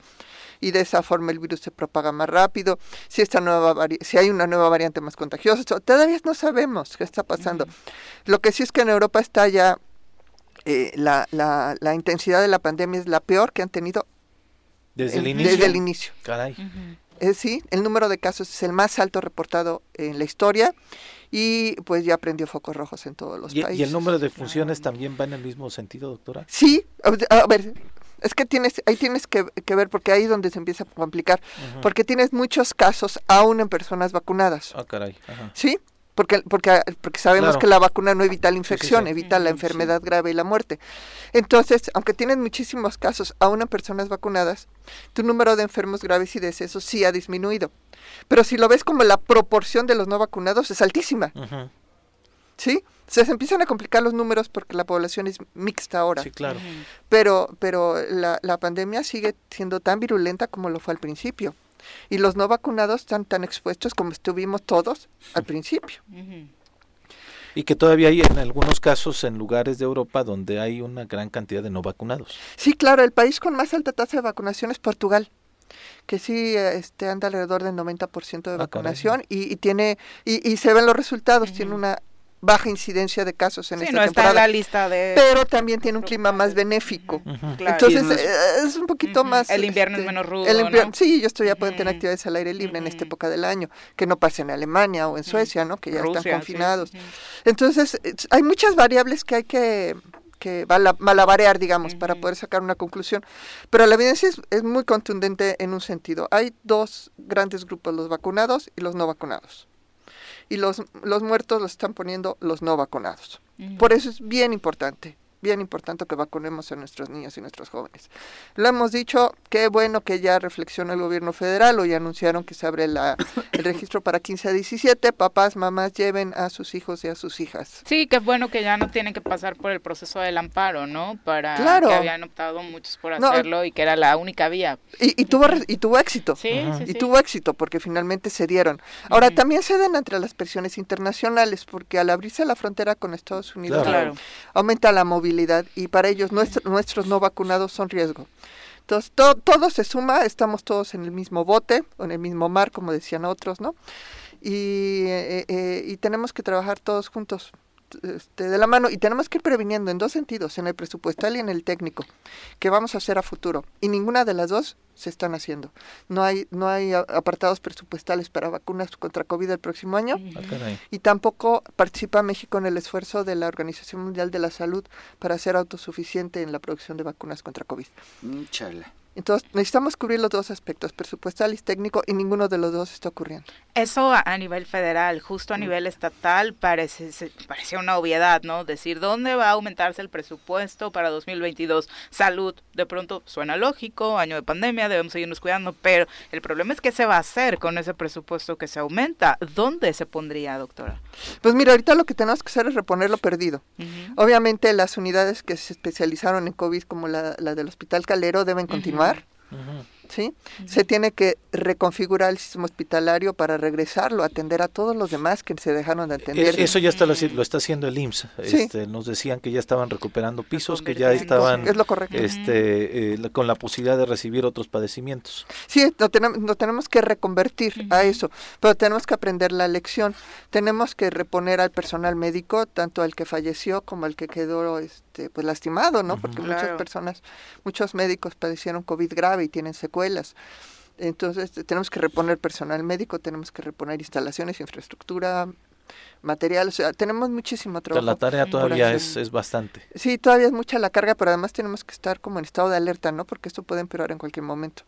Y de esa forma el virus se propaga más rápido. Si, esta nueva si hay una nueva variante más contagiosa, todavía no sabemos qué está pasando. Lo que sí es que en Europa está ya eh, la, la, la, intensidad de la pandemia es la peor que han tenido desde el inicio. Desde el inicio. Caray. Eh, sí, el número de casos es el más alto reportado en la historia y pues ya prendió focos rojos en todos los países. ¿Y el número de funciones también va en el mismo sentido, doctora? Sí, a ver, es que tienes, ahí tienes que, ver porque ahí es donde se empieza a complicar, porque tienes muchos casos aún en personas vacunadas. Ah, caray. ¿Sí? Porque, porque, porque sabemos que la vacuna no evita la infección, evita la enfermedad grave y la muerte. Entonces, aunque tienes muchísimos casos aún en personas vacunadas, tu número de enfermos graves y decesos sí ha disminuido. Pero si lo ves como la proporción de los no vacunados es altísima. ¿Sí? se empiezan a complicar los números porque la población es mixta ahora. Sí, claro. Pero, pero la, la pandemia sigue siendo tan virulenta como lo fue al principio. Y los no vacunados están tan expuestos como estuvimos todos al principio. Y que todavía hay en algunos casos en lugares de Europa donde hay una gran cantidad de no vacunados. Sí, claro, el país con más alta tasa de vacunación es Portugal que sí este, anda alrededor del 90% de ah, vacunación y, y, tiene y, y, se ven los resultados, tiene una baja incidencia de casos en sí, esta no temporada. Está en la lista de... Pero también tiene un clima más benéfico. Entonces eh, es, un poquito más... El invierno es este, menos rudo, el Sí, yo estoy ya pueden tener actividades al aire libre en esta época del año, que no pasa en Alemania o en Suecia, ¿no? Que ya están confinados. Entonces hay muchas variables que hay que que malabarear, digamos, para poder sacar una conclusión. Pero la evidencia es, es muy contundente en un sentido. Hay dos grandes grupos, los vacunados y los no vacunados y los, los muertos los están poniendo los no vacunados. Por eso es bien importante bien importante que vacunemos a nuestros niños y nuestros jóvenes. Lo hemos dicho, qué bueno que ya reflexiona el gobierno federal, hoy anunciaron que se abre la, el registro para 15 a 17, papás, mamás lleven a sus hijos y a sus hijas. Sí, qué bueno que ya no tienen que pasar por el proceso del amparo, ¿no? Para claro. que habían optado muchos por hacerlo y que era la única vía. Y, tuvo y tuvo éxito. Sí, sí, y tuvo éxito porque finalmente se dieron. Ahora, también se den entre las presiones internacionales porque al abrirse la frontera con Estados Unidos aumenta la movilidad y para ellos nuestros no vacunados son riesgo. Entonces, todo se suma, estamos todos en el mismo bote, o en el mismo mar, como decían otros, ¿no? Y, eh, eh, y tenemos que trabajar todos juntos este, de la mano y tenemos que ir previniendo en dos sentidos, en el presupuestal y en el técnico, que vamos a hacer a futuro. Y ninguna de las dos se están haciendo. No hay, no hay apartados presupuestales para vacunas contra COVID el próximo año ah, y tampoco participa México en el esfuerzo de la Organización Mundial de la Salud para ser autosuficiente en la producción de vacunas contra COVID. Mm, entonces, necesitamos cubrir los dos aspectos, presupuestal y técnico, y ninguno de los dos está ocurriendo. Eso a, nivel federal, justo a mm. nivel estatal, parece, parece una obviedad, ¿no? Decir, ¿dónde va a aumentarse el presupuesto para 2022? Salud, de pronto suena lógico, año de pandemia, debemos seguirnos cuidando, pero el problema es qué se va a hacer con ese presupuesto que se aumenta. ¿Dónde se pondría, doctora? Pues mira, ahorita lo que tenemos que hacer es reponer lo perdido. Obviamente las unidades que se especializaron en COVID, como la, la del Hospital Calero, deben continuar. ¿Sí? Se tiene que reconfigurar el sistema hospitalario para regresarlo, atender a todos los demás que se dejaron de atender. Eso ya está lo, está haciendo el IMSS. Este, nos decían que ya estaban recuperando pisos, que ya estaban es lo correcto. Este, eh, con la posibilidad de recibir otros padecimientos. Sí, lo tenemos, tenemos que reconvertir a eso, pero tenemos que aprender la lección. Tenemos que reponer al personal médico, tanto al que falleció como al que quedó este, pues lastimado, ¿no? Porque muchas personas, muchos médicos padecieron COVID grave y tienen secuelas. Entonces tenemos que reponer personal médico, tenemos que reponer instalaciones, infraestructura, material, o sea, tenemos muchísimo trabajo. la tarea todavía es, es, bastante. Sí, todavía es mucha la carga, pero además tenemos que estar como en estado de alerta, ¿no? Porque esto puede empeorar en cualquier momento.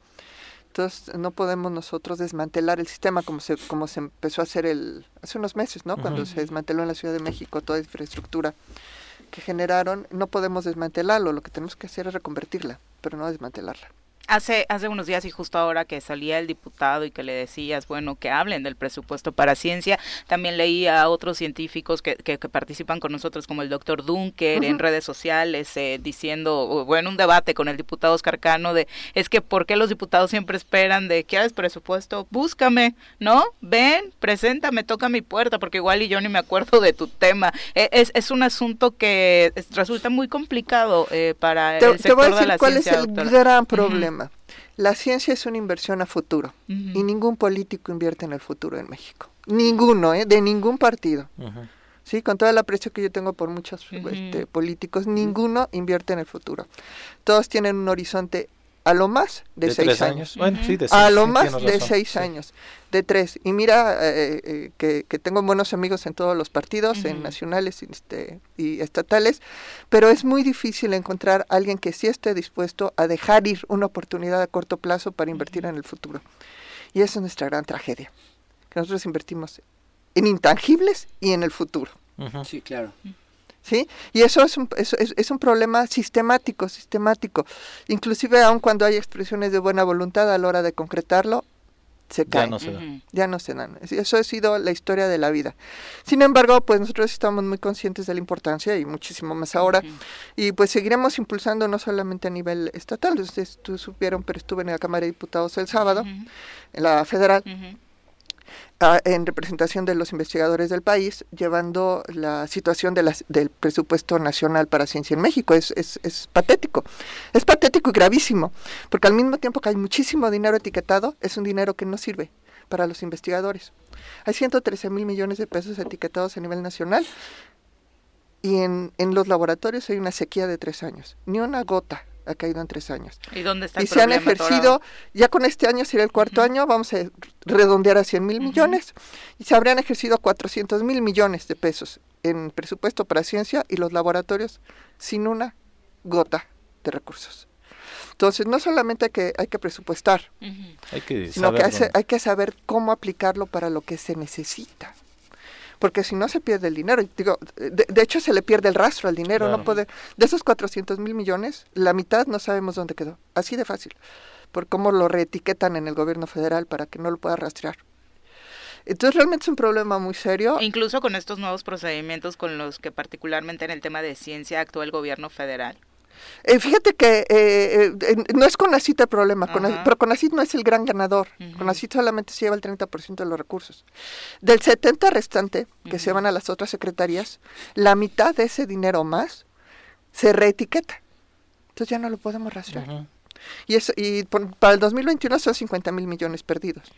Entonces, no podemos nosotros desmantelar el sistema como se, como se empezó a hacer el, hace unos meses, ¿no? Cuando se desmanteló en la Ciudad de México toda infraestructura que generaron, no podemos desmantelarlo, lo que tenemos que hacer es reconvertirla, pero no desmantelarla. Hace, hace unos días y justo ahora que salía el diputado y que le decías, bueno, que hablen del presupuesto para ciencia, también leí a otros científicos que, que, participan con nosotros, como el doctor Dunker, en redes sociales, eh, diciendo, bueno, un debate con el diputado Oscar Cano de, es que ¿por qué los diputados siempre esperan de, ¿quieres presupuesto? Búscame, ¿no? Ven, preséntame, toca mi puerta, porque igual y yo ni me acuerdo de tu tema. E, es, es un asunto que resulta muy complicado eh, para el sector de la cuál es el gran problema. La ciencia es una inversión a futuro y ningún político invierte en el futuro en México. Ninguno, ¿eh? de ningún partido. Sí, con todo el aprecio que yo tengo por muchos este, políticos, ninguno invierte en el futuro. Todos tienen un horizonte a lo más de, seis años. a lo más de seis años, de tres. Y mira eh, eh, que, que, tengo buenos amigos en todos los partidos, en nacionales este, y estatales, pero es muy difícil encontrar a alguien que sí esté dispuesto a dejar ir una oportunidad a corto plazo para invertir en el futuro. Y esa es nuestra gran tragedia, que nosotros invertimos en intangibles y en el futuro. Sí, claro. ¿Sí? Y eso es un, es, es, un problema sistemático, sistemático. Inclusive aun cuando hay expresiones de buena voluntad a la hora de concretarlo, se cae. Ya no se dan. Ya no se dan. Eso ha sido la historia de la vida. Sin embargo, pues nosotros estamos muy conscientes de la importancia y muchísimo más ahora. Y pues seguiremos impulsando no solamente a nivel estatal. Ustedes supieron, pero estuve en la Cámara de Diputados el sábado, en la federal en representación de los investigadores del país, llevando la situación de del presupuesto nacional para ciencia en México. Es, es, patético, es patético y gravísimo, porque al mismo tiempo que hay muchísimo dinero etiquetado, es un dinero que no sirve para los investigadores. Hay 113 mil millones de pesos etiquetados a nivel nacional y en los laboratorios hay una sequía de tres años, ni una gota ha caído en tres años. ¿Y dónde está Y se han ejercido, ya con este año sería el cuarto año, vamos a redondear a 100 mil millones, y se habrían ejercido 400 mil millones de pesos en presupuesto para ciencia y los laboratorios sin una gota de recursos. Entonces, no solamente hay que, hay que presupuestar, hay que sino que hay que saber cómo aplicarlo para lo que se necesita porque si no se pierde el dinero. Digo, de, hecho se le pierde el rastro al dinero, no puede, de esos 400 mil millones, la mitad no sabemos dónde quedó, así de fácil, por cómo lo reetiquetan en el gobierno federal para que no lo pueda rastrear. Entonces realmente es un problema muy serio. Incluso con estos nuevos procedimientos con los que particularmente en el tema de ciencia actúa el gobierno federal. Eh, fíjate que eh, eh, no es con CIT el problema, con pero CIT no es el gran ganador. Con la CIT solamente se lleva el 30% de los recursos. Del 70 restante, que se van a las otras secretarías, la mitad de ese dinero más se reetiqueta. Entonces ya no lo podemos rastrear. Y, eso, y para el 2021 son 50 mil millones perdidos.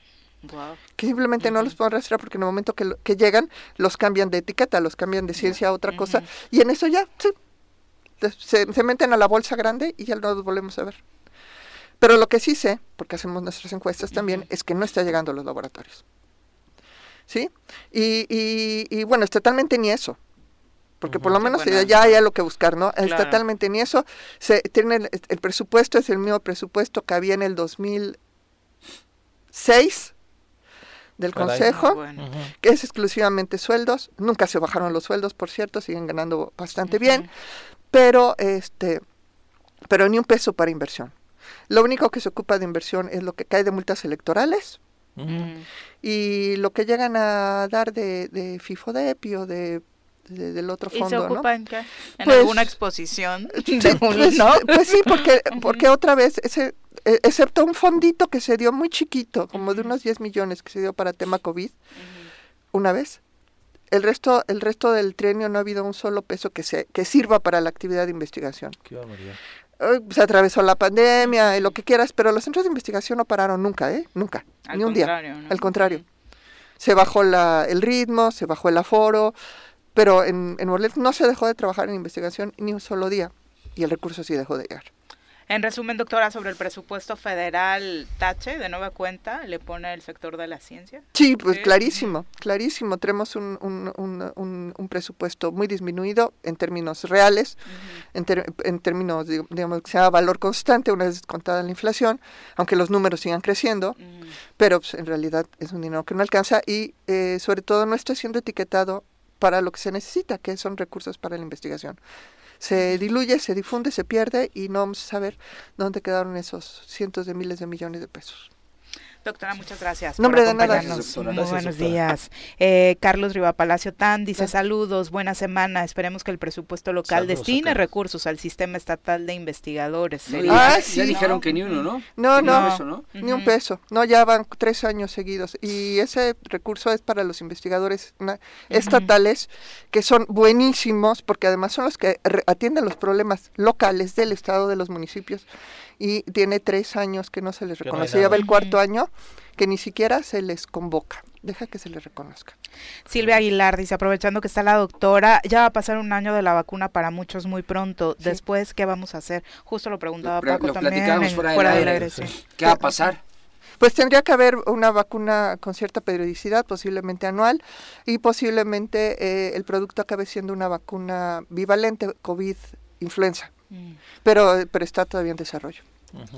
Que simplemente no los pueden rastrear porque en el momento que, que, llegan los cambian de etiqueta, los cambian de ciencia a otra cosa y en eso ya se, meten a la bolsa grande y ya no los volvemos a ver. Pero lo que sí sé, porque hacemos nuestras encuestas también, es que no está llegando a los laboratorios. ¿Sí? Y, y, bueno, totalmente ni eso. Porque por lo menos ya hay algo que buscar, ¿no? Es totalmente ni eso. Se, tiene el, presupuesto es el mismo presupuesto que había en el 2006 del Consejo, que es exclusivamente sueldos. Nunca se bajaron los sueldos, por cierto, siguen ganando bastante bien pero este pero ni un peso para inversión. Lo único que se ocupa de inversión es lo que cae de multas electorales. Y lo que llegan a dar de, de FIFODEP o de, del otro fondo. ¿Y se ocupan ¿En pues, alguna exposición? pues, pues, sí, porque, porque otra vez, ese, e, excepto un fondito que se dio muy chiquito, como de unos 10 millones que se dio para tema COVID, una vez, el resto, el resto del trienio no ha habido un solo peso que, se, que sirva para la actividad de investigación. Qué se atravesó la pandemia y lo que quieras, pero los centros de investigación no pararon nunca, ¿eh? Nunca, ni un día. Al contrario. Se bajó la, el ritmo, se bajó el aforo, pero en, en no se dejó de trabajar en investigación ni un solo día y el recurso sí dejó de llegar. En resumen, doctora, sobre el presupuesto federal Tache, de nueva cuenta, le pone el sector de la ciencia. Sí, pues clarísimo, clarísimo. Tenemos un, un, un, presupuesto muy disminuido en términos reales, en, en, términos, digamos, que sea valor constante una vez contada la inflación, aunque los números sigan creciendo, pero pues, en realidad es un dinero que no alcanza y eh, sobre todo no está siendo etiquetado para lo que se necesita, que son recursos para la investigación se diluye, se difunde, se pierde y no vamos a saber dónde quedaron esos cientos de miles de millones de pesos. Doctora, muchas gracias Nombre por acompañarnos. De Muy buenos días. Eh, Carlos Palacio Tan dice saludos, buena semana. Esperemos que el presupuesto local destine recursos al sistema estatal de investigadores. ah, sí. Ya dijeron que ni uno, ¿no? No, no, ni un peso. No, ya van tres años seguidos. Y ese recurso es para los investigadores estatales, que son buenísimos, porque además son los que atienden los problemas locales del Estado, de los municipios y tiene tres años que no se les reconoce. Ya va el cuarto año que ni siquiera se les convoca. Deja que se les reconozca. Silvia Aguilar dice, aprovechando que está la doctora, ya va a pasar un año de la vacuna para muchos muy pronto. Después, ¿qué vamos a hacer? Justo lo preguntaba Paco también. fuera, de la ¿Qué va a pasar? Pues tendría que haber una vacuna con cierta periodicidad, posiblemente anual, y posiblemente eh, el producto acabe siendo una vacuna bivalente COVID-influenza. Mm. Pero, pero está todavía en desarrollo.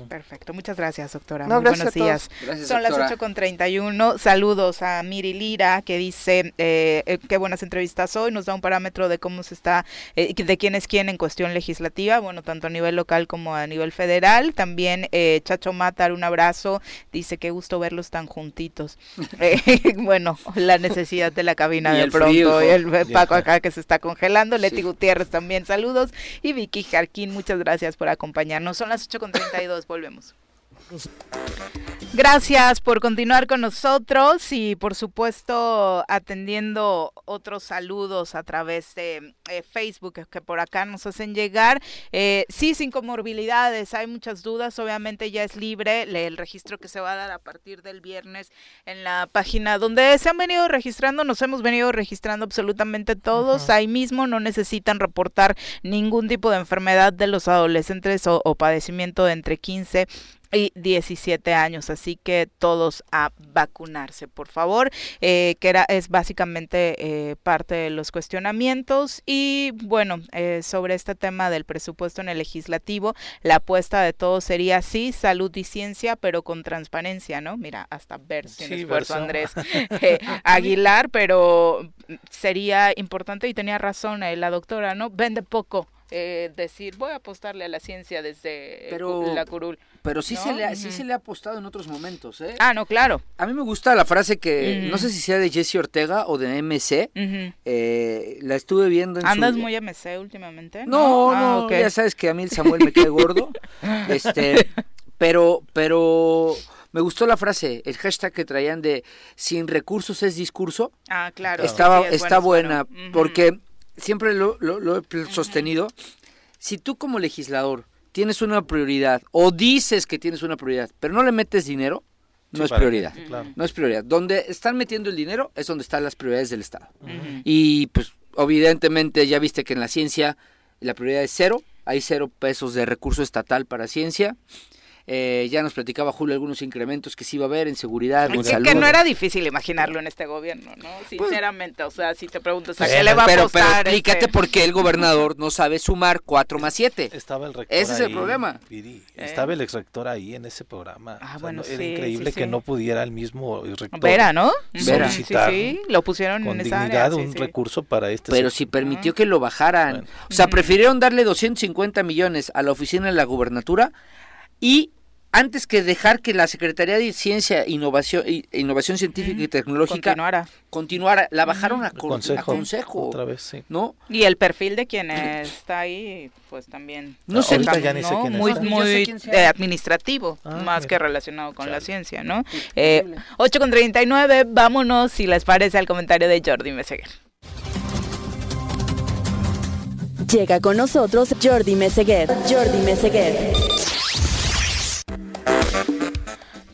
Perfecto, muchas gracias, doctora. Muy buenos días. Son las 8 con 31. Saludos a Miri Lira, que dice eh, eh, qué buenas entrevistas hoy. Nos da un parámetro de cómo se está, eh, de quién es quién en cuestión legislativa, bueno, tanto a nivel local como a nivel federal. También Chacho Matar, un abrazo. Dice qué gusto verlos tan juntitos. bueno, la necesidad de la cabina de pronto. y el Paco acá que se está congelando. Leti Gutiérrez también, saludos. Y Vicky Jarquín, muchas gracias por acompañarnos. Son las 8 con 32 volvemos. Gracias por continuar con nosotros y por supuesto atendiendo otros saludos a través de eh, Facebook que por acá nos hacen llegar. Eh, sí, sin comorbilidades, hay muchas dudas, obviamente ya es libre el registro que se va a dar a partir del viernes en la página donde se han venido registrando, nos hemos venido registrando absolutamente todos, ahí mismo no necesitan reportar ningún tipo de enfermedad de los adolescentes o, o padecimiento de entre 15 y 17 años, así que todos a vacunarse, por favor, eh, que era, es básicamente eh, parte de los cuestionamientos y bueno, eh, sobre este tema del presupuesto en el legislativo, la apuesta de todos sería sí, salud y ciencia, pero con transparencia, ¿no? Mira, hasta ver sin esfuerzo Andrés Aguilar, pero sería importante y tenía razón la doctora, ¿no? Vende poco decir voy a apostarle a la ciencia desde la curul. Pero sí, se le ha, sí se le ha apostado en otros momentos, ¿eh? Ah, no, claro. A mí me gusta la frase que, no sé si sea de Jesse Ortega o de MC, eh, la estuve viendo en ¿Andas muy MC últimamente? No, no, ah, ya sabes que a mí el Samuel me cae gordo. este, pero, pero me gustó la frase, el hashtag que traían de sin recursos es discurso. Ah, claro. Estaba, está buena, porque siempre lo, lo, he sostenido. Si tú como legislador tienes una prioridad o dices que tienes una prioridad, pero no le metes dinero, no es prioridad. No es prioridad. Donde están metiendo el dinero es donde están las prioridades del Estado. Y pues evidentemente ya viste que en la ciencia la prioridad es cero, hay cero pesos de recurso estatal para ciencia. Eh, ya nos platicaba Julio algunos incrementos que sí iba a haber en seguridad, en salud. Que no era difícil imaginarlo en este gobierno, ¿no? Pues, Sinceramente, o sea, si te preguntas a qué le va a pero, Pero explícate este? por qué el gobernador no sabe sumar 4 más 7. Estaba el rector Ese es el problema. estaba el ex rector ahí en ese programa. Ah, bueno, era increíble que no pudiera el mismo rector Vera, ¿no? Vera. Sí, sí, lo pusieron con en esa dignidad un recurso para este Pero si permitió que lo bajaran. O sea, prefirieron darle 250 millones a la oficina de la gubernatura y antes que dejar que la Secretaría de Ciencia, Innovación, Innovación Científica y Tecnológica continuara. continuara la bajaron a, consejo, Otra vez, sí. ¿no? Y el perfil de quien está ahí, pues también. No sé, ya ni sé quién muy, muy administrativo, ah, más que relacionado con la ciencia, ¿no? Eh, 8 con 39, vámonos, si les parece, al comentario de Jordi Meseguer. Llega con nosotros Jordi Meseguer. Jordi Meseguer.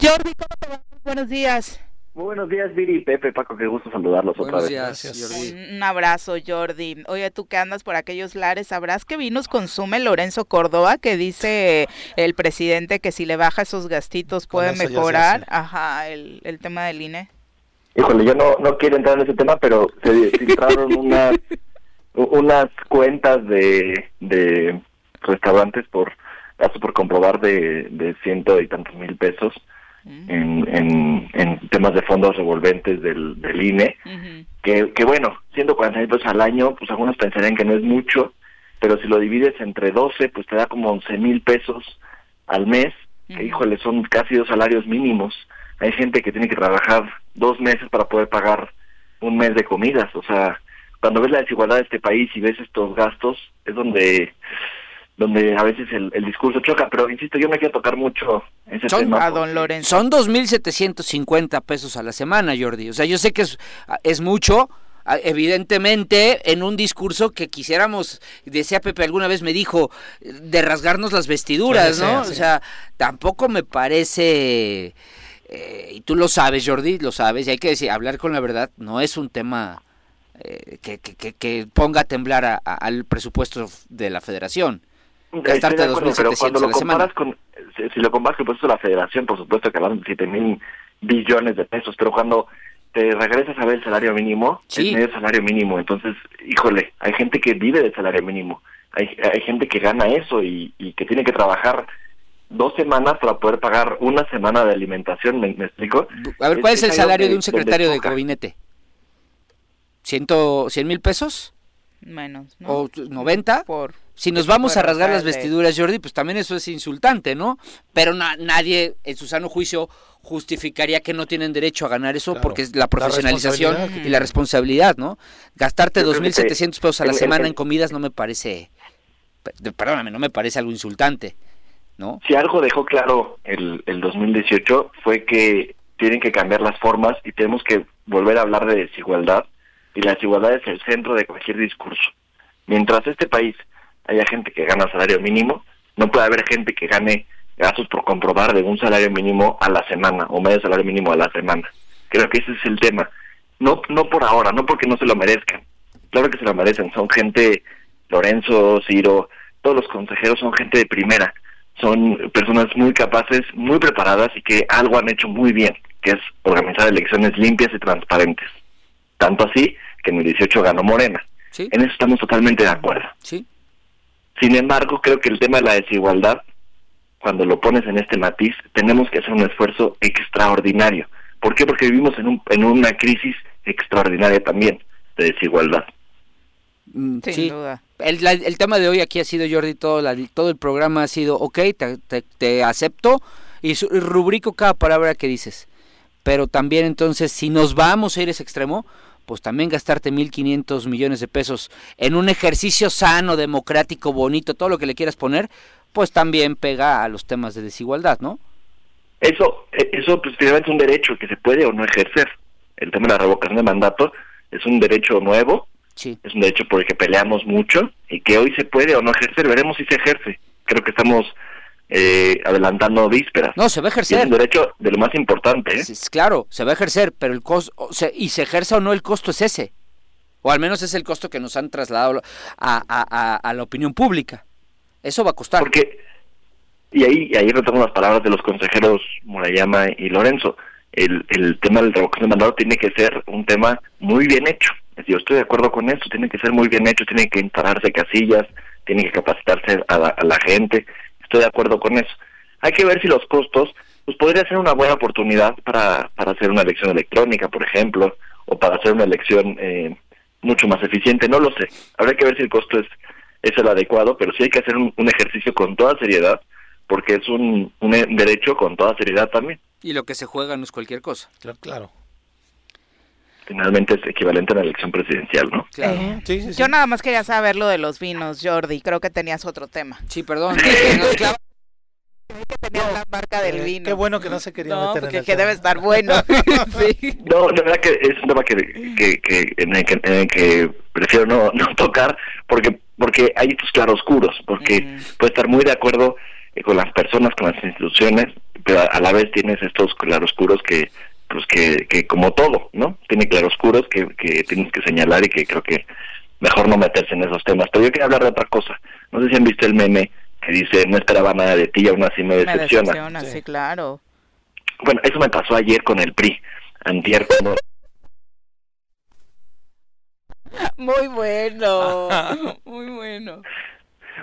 Jordi, ¿cómo te va? Buenos días. Muy buenos días, Viri y Pepe, Paco, qué gusto saludarlos otra vez. Gracias, Jordi. Un abrazo, Jordi. Oye, tú que andas por aquellos lares, ¿sabrás qué vinos consume Lorenzo Córdoba? Que dice el presidente que si le baja esos gastitos puede mejorar Ajá, el, el tema del INE. Híjole, yo no, no quiero entrar en ese tema, pero se filtraron unas, unas cuentas de, de restaurantes por por comprobar de, de ciento y tantos mil pesos en, en, temas de fondos revolventes del, del INE, que, que bueno, siendo 40 mil pesos al año, pues algunos pensarían que no es mucho, pero si lo divides entre 12, pues te da como 11 mil pesos al mes, que híjole, son casi dos salarios mínimos. Hay gente que tiene que trabajar dos meses para poder pagar un mes de comidas, o sea, cuando ves la desigualdad de este país y ves estos gastos, es donde donde a veces el, discurso choca, pero insisto, yo me quiero tocar mucho ese tema. A don Lorenzo. Son 2.750 pesos a la semana, Jordi. O sea, yo sé que es, es mucho, evidentemente en un discurso que quisiéramos, decía Pepe alguna vez me dijo, de rasgarnos las vestiduras, ¿no? O sea, tampoco me parece, eh, y tú lo sabes Jordi, lo sabes, y hay que decir, hablar con la verdad no es un tema eh, que, que, que, ponga a temblar al presupuesto de la federación gastarte pero cuando lo comparas con si, lo comparas con el presupuesto de la federación por supuesto que hablan de 7 mil billones de pesos pero cuando te regresas a ver el salario mínimo sí. es medio salario mínimo entonces híjole hay gente que vive del salario mínimo hay, hay gente que gana eso y, y que tiene que trabajar dos semanas para poder pagar una semana de alimentación, ¿me, explico? A ver, ¿cuál es, el salario de un secretario de gabinete? ¿Ciento, ¿Cien mil pesos? Menos, ¿no? ¿O 90? Por, si nos vamos a rasgar las vestiduras, Jordi, pues también eso es insultante, ¿no? Pero nadie, en su sano juicio, justificaría que no tienen derecho a ganar eso porque es la profesionalización y la responsabilidad, ¿no? Gastarte 2.700 pesos a la semana en comidas no me parece, perdóname, no me parece algo insultante, ¿no? Si algo dejó claro el, el 2018 fue que tienen que cambiar las formas y tenemos que volver a hablar de desigualdad y la desigualdad es el centro de cualquier discurso. Mientras este país haya gente que gana salario mínimo, no puede haber gente que gane gastos por comprobar de un salario mínimo a la semana o medio salario mínimo a la semana. Creo que ese es el tema. No, no por ahora, no porque no se lo merezcan. Claro que se lo merecen. Son gente, Lorenzo, Ciro, todos los consejeros son gente de primera. Son personas muy capaces, muy preparadas y que algo han hecho muy bien, que es organizar elecciones limpias y transparentes. Tanto así que en el 18 ganó Morena. En eso estamos totalmente de acuerdo. Sí. Sin embargo, creo que el tema de la desigualdad, cuando lo pones en este matiz, tenemos que hacer un esfuerzo extraordinario. ¿Por qué? Porque vivimos en, un, en una crisis extraordinaria también de desigualdad. Mm, Sin duda. El, el, tema de hoy aquí ha sido, Jordi, todo, todo el programa ha sido, ok, te, te, acepto y, rubrico cada palabra que dices. Pero también entonces, si nos vamos a ir a ese extremo, pues también gastarte 1.500 millones de pesos en un ejercicio sano, democrático, bonito, todo lo que le quieras poner, pues también pega a los temas de desigualdad, ¿no? Eso, eh, eso pues finalmente es un derecho que se puede o no ejercer. El tema de la revocación de mandato es un derecho nuevo, sí. es un derecho por el que peleamos mucho y que hoy se puede o no ejercer, veremos si se ejerce. Creo que estamos eh, adelantando vísperas. No, se va a ejercer. es un derecho de lo más importante. ¿eh? claro, se va a ejercer, pero el costo, y se ejerza o no, el costo es ese. O al menos es el costo que nos han trasladado a, la opinión pública. Eso va a costar. Porque, y ahí, ahí retomo las palabras de los consejeros Murayama y Lorenzo. El, el tema del revocación de mandado tiene que ser un tema muy bien hecho. Yo estoy de acuerdo con eso, tiene que ser muy bien hecho, tiene que instalarse casillas, tiene que capacitarse a la gente, estoy de acuerdo con eso. Hay que ver si los costos, pues podría ser una buena oportunidad para, para hacer una elección electrónica, por ejemplo, o para hacer una elección eh, mucho más eficiente, no lo sé. Habrá que ver si el costo es, es el adecuado, pero sí hay que hacer un, ejercicio con toda seriedad, porque es un, un derecho con toda seriedad también. Y lo que se juega no es cualquier cosa. Claro. Finalmente es equivalente a la elección presidencial, ¿no? Claro. Eh, yo nada más quería saber lo de los vinos, Jordi. Creo que tenías otro tema. Sí, perdón. que tenías la marca del eh, vino. Qué bueno que no se quería meter en que debe estar bueno. No, la verdad que es un tema que, que, en, el que, prefiero no, no tocar porque porque hay estos claroscuros, porque puede estar muy de acuerdo eh, con las personas, con las instituciones, pero a la vez tienes estos claroscuros que pues que, que como todo, ¿no? Tiene claroscuros que, que tienes que señalar y que creo que mejor no meterse en esos temas. Pero yo quería hablar de otra cosa. No sé si han visto el meme que dice, no esperaba nada de ti y aún así me decepciona. Me decepciona, sí. claro. Bueno, eso me pasó ayer con el PRI. Antier cuando... Muy bueno, muy bueno.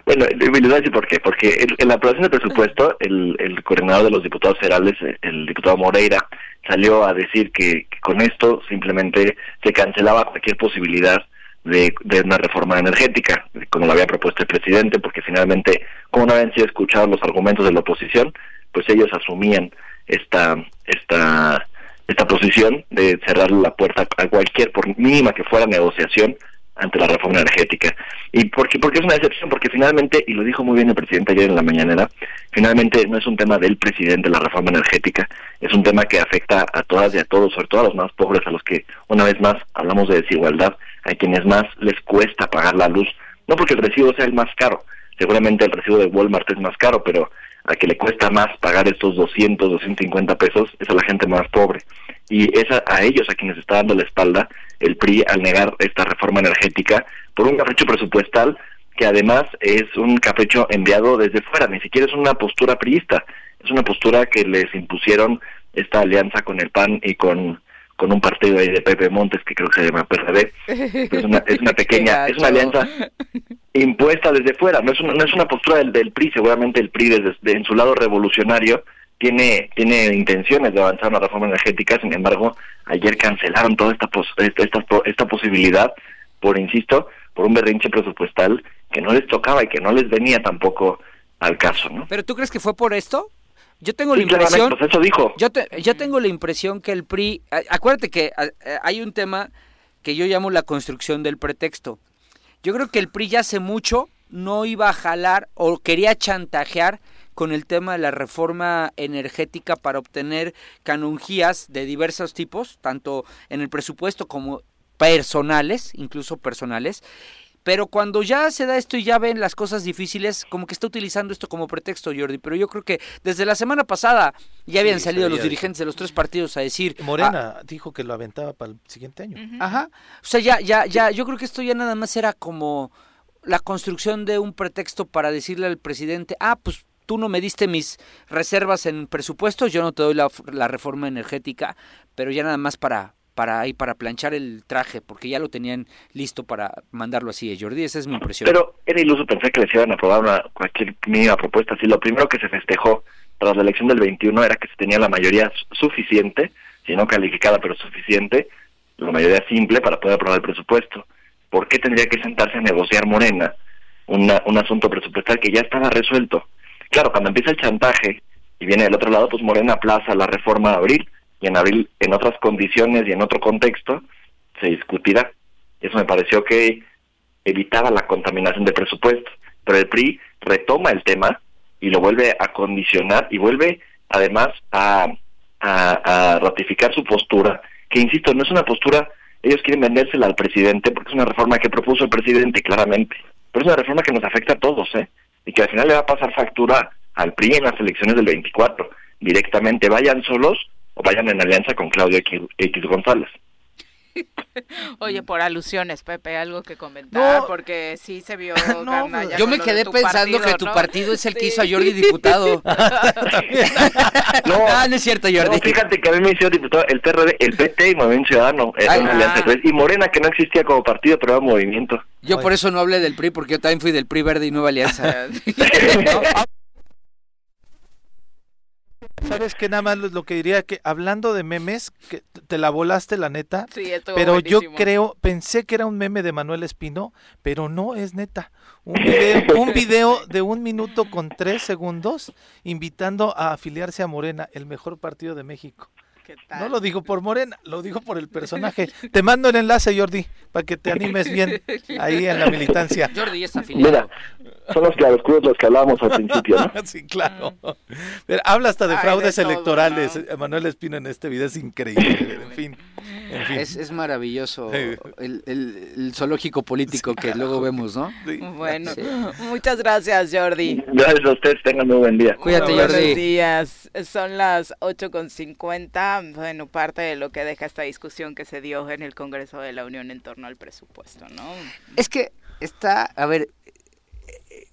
Bueno, les voy a decir por qué. Porque en, la aprobación del presupuesto, el, el coordinador de los diputados federales, el diputado Moreira, salió a decir que, con esto simplemente se cancelaba cualquier posibilidad de, de, una reforma energética, como lo había propuesto el presidente, porque finalmente, como no habían sido escuchados los argumentos de la oposición, pues ellos asumían esta esta esta posición de cerrar la puerta a cualquier, por mínima que fuera negociación, ante la reforma energética. ¿Y por qué? Porque es una excepción, porque finalmente, y lo dijo muy bien el presidente ayer en la mañanera, finalmente no es un tema del presidente la reforma energética, es un tema que afecta a todas y a todos, sobre todo a los más pobres, a los que una vez más hablamos de desigualdad, a quienes más les cuesta pagar la luz, no porque el recibo sea el más caro, seguramente el recibo de Walmart es más caro, pero a que le cuesta más pagar estos 200, 250 pesos es a la gente más pobre. Y es a, ellos a quienes está dando la espalda el PRI al negar esta reforma energética por un capricho presupuestal que además es un capricho enviado desde fuera, ni siquiera es una postura priista, es una postura que les impusieron esta alianza con el PAN y con con un partido ahí de Pepe Montes que creo que se llama PRD. Es una, es una pequeña, es una alianza impuesta desde fuera, no es una, no es una postura del, del PRI, seguramente el PRI desde, en su lado revolucionario tiene tiene intenciones de avanzar una reforma energética, sin embargo, ayer cancelaron toda esta esta, esta posibilidad por insisto, por un berrinche presupuestal que no les tocaba y que no les venía tampoco al caso, ¿no? Pero tú crees que fue por esto? Yo tengo la impresión. Pues eso dijo. Yo, yo tengo la impresión que el PRI. Acuérdate que hay un tema que yo llamo la construcción del pretexto. Yo creo que el PRI ya hace mucho no iba a jalar o quería chantajear con el tema de la reforma energética para obtener canonjías de diversos tipos, tanto en el presupuesto como personales, incluso personales. Pero cuando ya se da esto y ya ven las cosas difíciles, como que está utilizando esto como pretexto, Jordi. Pero yo creo que desde la semana pasada ya habían salido los dirigentes de los tres partidos a decir. Morena ah, dijo que lo aventaba para el siguiente año. Ajá. O sea, ya, ya, ya, yo creo que esto ya nada más era como la construcción de un pretexto para decirle al presidente, ah, pues tú no me diste mis reservas en presupuesto, yo no te doy la, reforma energética, pero ya nada más para para ahí para planchar el traje, porque ya lo tenían listo para mandarlo así, ¿eh, Jordi, esa es mi impresión. Pero era iluso pensar que les iban a aprobar una, cualquier mínima propuesta. Si lo primero que se festejó tras la elección del 21 era que se tenía la mayoría suficiente, si no calificada, pero suficiente, la mayoría simple para poder aprobar el presupuesto. ¿Por qué tendría que sentarse a negociar Morena una, un asunto presupuestal que ya estaba resuelto? Claro, cuando empieza el chantaje y viene del otro lado, pues Morena aplaza la reforma de abril y en abril en otras condiciones y en otro contexto se discutirá. Eso me pareció que evitaba la contaminación del presupuesto. Pero el PRI retoma el tema y lo vuelve a condicionar y vuelve además a, a, ratificar su postura, que insisto, no es una postura, ellos quieren vendérsela al presidente porque es una reforma que propuso el presidente claramente, pero es una reforma que nos afecta a todos, ¿eh? Y que al final le va a pasar factura al PRI en las elecciones del 24, directamente, vayan solos o vayan en alianza con Claudio X, González. Oye, por alusiones, Pepe, algo que comentar, porque sí se vio no, Yo me quedé pensando que tu partido es el que hizo a Jordi diputado. no, no es cierto, Jordi. fíjate que a mí me hizo diputado el PRD, el PT y Movimiento Ciudadano, alianza, y Morena que no existía como partido, pero era movimiento. Yo por eso no hablé del PRI, porque yo también fui del PRI Verde y Nueva Alianza. ¿Sabes qué? Nada más lo que diría que hablando de memes, que te la volaste la neta. pero yo creo, pensé que era un meme de Manuel Espino, pero no es neta. Un video, un video de un minuto con tres segundos invitando a afiliarse a Morena, el mejor partido de México. No lo digo por Morena, lo digo por el personaje. Te mando el enlace, Jordi, para que te animes bien ahí en la militancia. Jordi es afiliado. Mira, son los claroscuros los que hablábamos al principio, ¿no? sí, claro. Pero habla hasta de fraudes electorales. Manuel Espino en este video es increíble. En fin. Es, maravilloso el, el, zoológico político que luego vemos, ¿no? Bueno, muchas gracias, Jordi. Gracias a ustedes, tengan un buen día. Cuídate, Jordi. Buenos días. Son las 8.50. Bueno, parte de lo que deja esta discusión que se dio en el Congreso de la Unión en torno al presupuesto, ¿no? Es que está, a ver,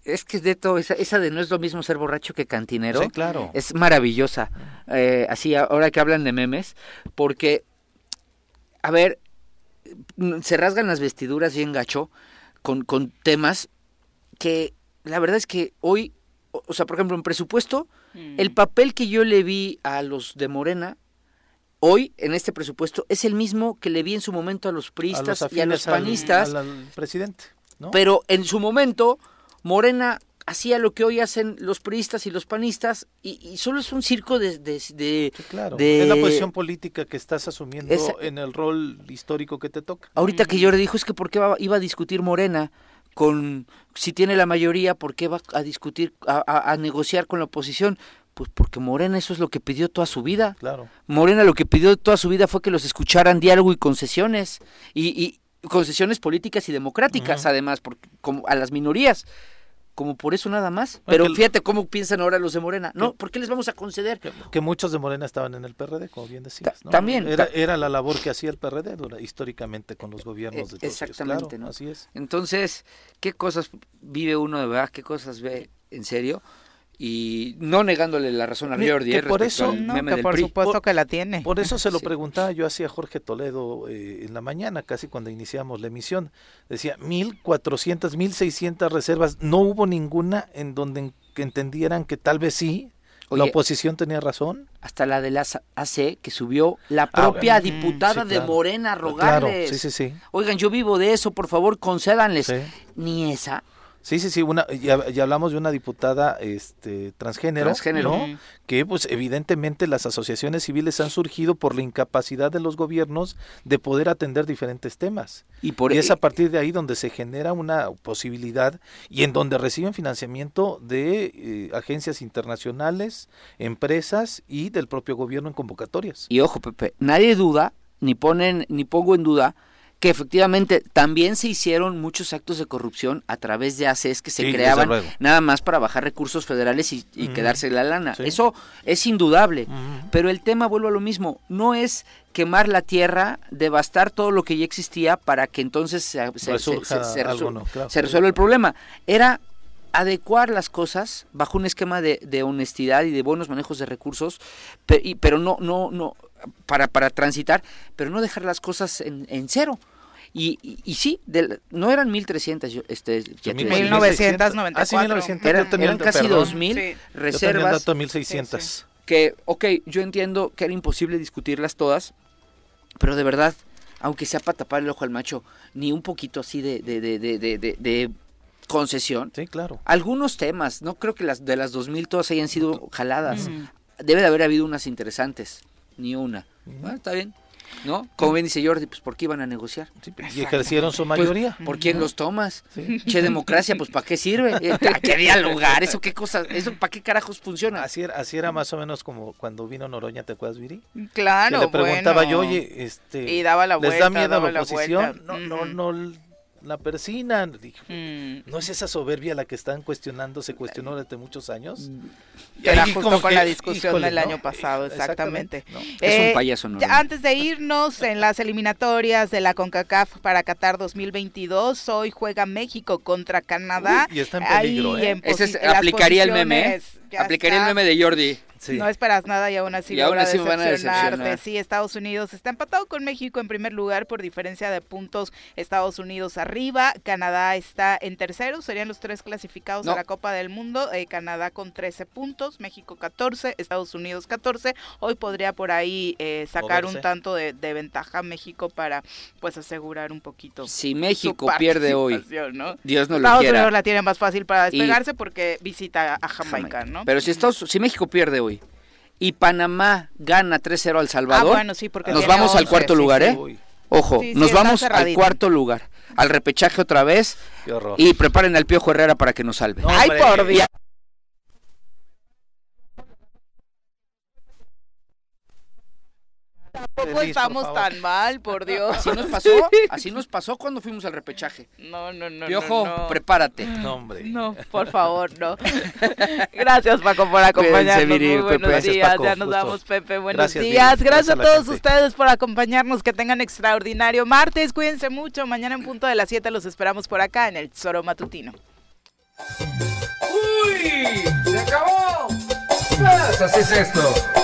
es que de todo, esa, esa de no es lo mismo ser borracho que cantinero. Sí, claro. Es maravillosa. Eh, así, ahora que hablan de memes, porque a ver, se rasgan las vestiduras bien gacho con, con temas que la verdad es que hoy, o, sea, por ejemplo, en presupuesto, mm. el papel que yo le vi a los de Morena hoy en este presupuesto es el mismo que le vi en su momento a los priistas y a los panistas. Al, presidente, Pero en su momento, Morena hacía lo que hoy hacen los priistas y los panistas y, solo es un circo de... de, claro, es la posición política que estás asumiendo en el rol histórico que te toca. Ahorita que yo le dijo es que por qué iba a discutir Morena con... Si tiene la mayoría, ¿por qué va a discutir, a, negociar con la oposición? Pues porque Morena eso es lo que pidió toda su vida. Claro. Morena lo que pidió toda su vida fue que los escucharan diálogo y concesiones. Y, concesiones políticas y democráticas, además, como a las minorías como por eso nada más. Pero fíjate cómo piensan ahora los de Morena. No, ¿por qué les vamos a conceder? Que, muchos de Morena estaban en el PRD, como bien decías. También. Era, la labor que hacía el PRD históricamente con los gobiernos de todos Exactamente, ¿no? Así es. Entonces, ¿qué cosas vive uno de verdad? ¿Qué cosas ve en serio? Y no negándole la razón a Jordi que por eso que por supuesto que la tiene por eso se lo preguntaba yo hacía Jorge Toledo eh, en la mañana casi cuando iniciamos la emisión decía mil cuatrocientas mil seiscientas reservas no hubo ninguna en donde entendieran que tal vez sí la oposición tenía razón. Hasta la de la AC que subió la ah, propia diputada de Morena a rogarles. sí, sí, sí. Oigan, yo vivo de eso, por favor, concédanles. Ni esa. Sí, sí, sí, una, ya, hablamos de una diputada este, transgénero, ¿no? que pues evidentemente las asociaciones civiles han surgido por la incapacidad de los gobiernos de poder atender diferentes temas. Y, por, es a partir de ahí donde se genera una posibilidad y en donde reciben financiamiento de eh, agencias internacionales, empresas y del propio gobierno en convocatorias. Y ojo, Pepe, nadie duda, ni ponen, ni pongo en duda que efectivamente también se hicieron muchos actos de corrupción a través de ACES que se creaban nada más para bajar recursos federales y, quedarse la lana. Eso es indudable. Pero el tema, vuelvo a lo mismo, no es quemar la tierra, devastar todo lo que ya existía para que entonces se, resuelva el problema. Era adecuar las cosas bajo un esquema de, honestidad y de buenos manejos de recursos, pero, no, no, no, para, para transitar, pero no dejar las cosas en, en cero. Y, y, sí, no eran 1300, este, ya 1994. Ah, sí, 1900, eran, eran casi 2000 reservas. Yo dato 1600. Que, ok, yo entiendo que era imposible discutirlas todas, pero de verdad, aunque sea para tapar el ojo al macho, ni un poquito así de, de, de, de, de concesión. Sí, claro. Algunos temas, no creo que las de las 2000 todas hayan sido jaladas. Debe de haber habido unas interesantes, ni una. Bueno, está bien. ¿no? Como bien dice Jordi, pues ¿por qué iban a negociar? y ejercieron su pues, mayoría. ¿Por quién los tomas? Che, democracia, pues ¿para qué sirve? Eh, ¿A qué dialogar? ¿Eso qué cosa? ¿Eso para qué carajos funciona? Así era, así era más o menos como cuando vino Noroña, ¿te acuerdas, Viri? Claro, le preguntaba yo, oye, este, y daba la ¿les da miedo a la oposición? No, no, no la persinan. Mm. ¿No es esa soberbia la que están cuestionando, se cuestionó desde muchos años? Y Era justo con la discusión del año pasado, exactamente. es un eh, payaso, ¿no? Antes de irnos en las eliminatorias de la CONCACAF para Qatar 2022, hoy juega México contra Canadá. y está en peligro, ¿eh? Ese aplicaría el meme, ¿eh? Aplicaría el meme de Jordi. No esperas nada y aún así, van a decepcionarte. Sí, Estados Unidos está empatado con México en primer lugar por diferencia de puntos. Estados Unidos arriba, Canadá está en tercero, serían los tres clasificados a la Copa del Mundo. Eh, Canadá con 13 puntos, México 14, Estados Unidos 14. Hoy podría por ahí eh, sacar un tanto de, ventaja México para pues asegurar un poquito. Si México pierde hoy, Dios no lo Estados Unidos la tiene más fácil para despegarse porque visita a Jamaica, ¿no? Pero si, Estados, si México pierde hoy y Panamá gana 3-0 al Salvador, ah, sí, porque nos vamos al cuarto lugar, ¿eh? Ojo, nos vamos al cuarto lugar, al repechaje otra vez y preparen al Piojo Herrera para que nos salve. Ay, por Dios. Tampoco estamos tan mal, por Dios. Así nos pasó, así nos pasó cuando fuimos al repechaje. No, no, no. Piojo, prepárate. No, hombre. No, por favor, no. Gracias, Paco, por acompañarnos. Muy buenos días. ya nos damos, Pepe. Buenos días. Gracias, a, todos ustedes por acompañarnos. Que tengan extraordinario martes. Cuídense mucho. Mañana en punto de las 7 los esperamos por acá en el Zoro Matutino. ¡Uy! ¡Se acabó! Pues así es esto.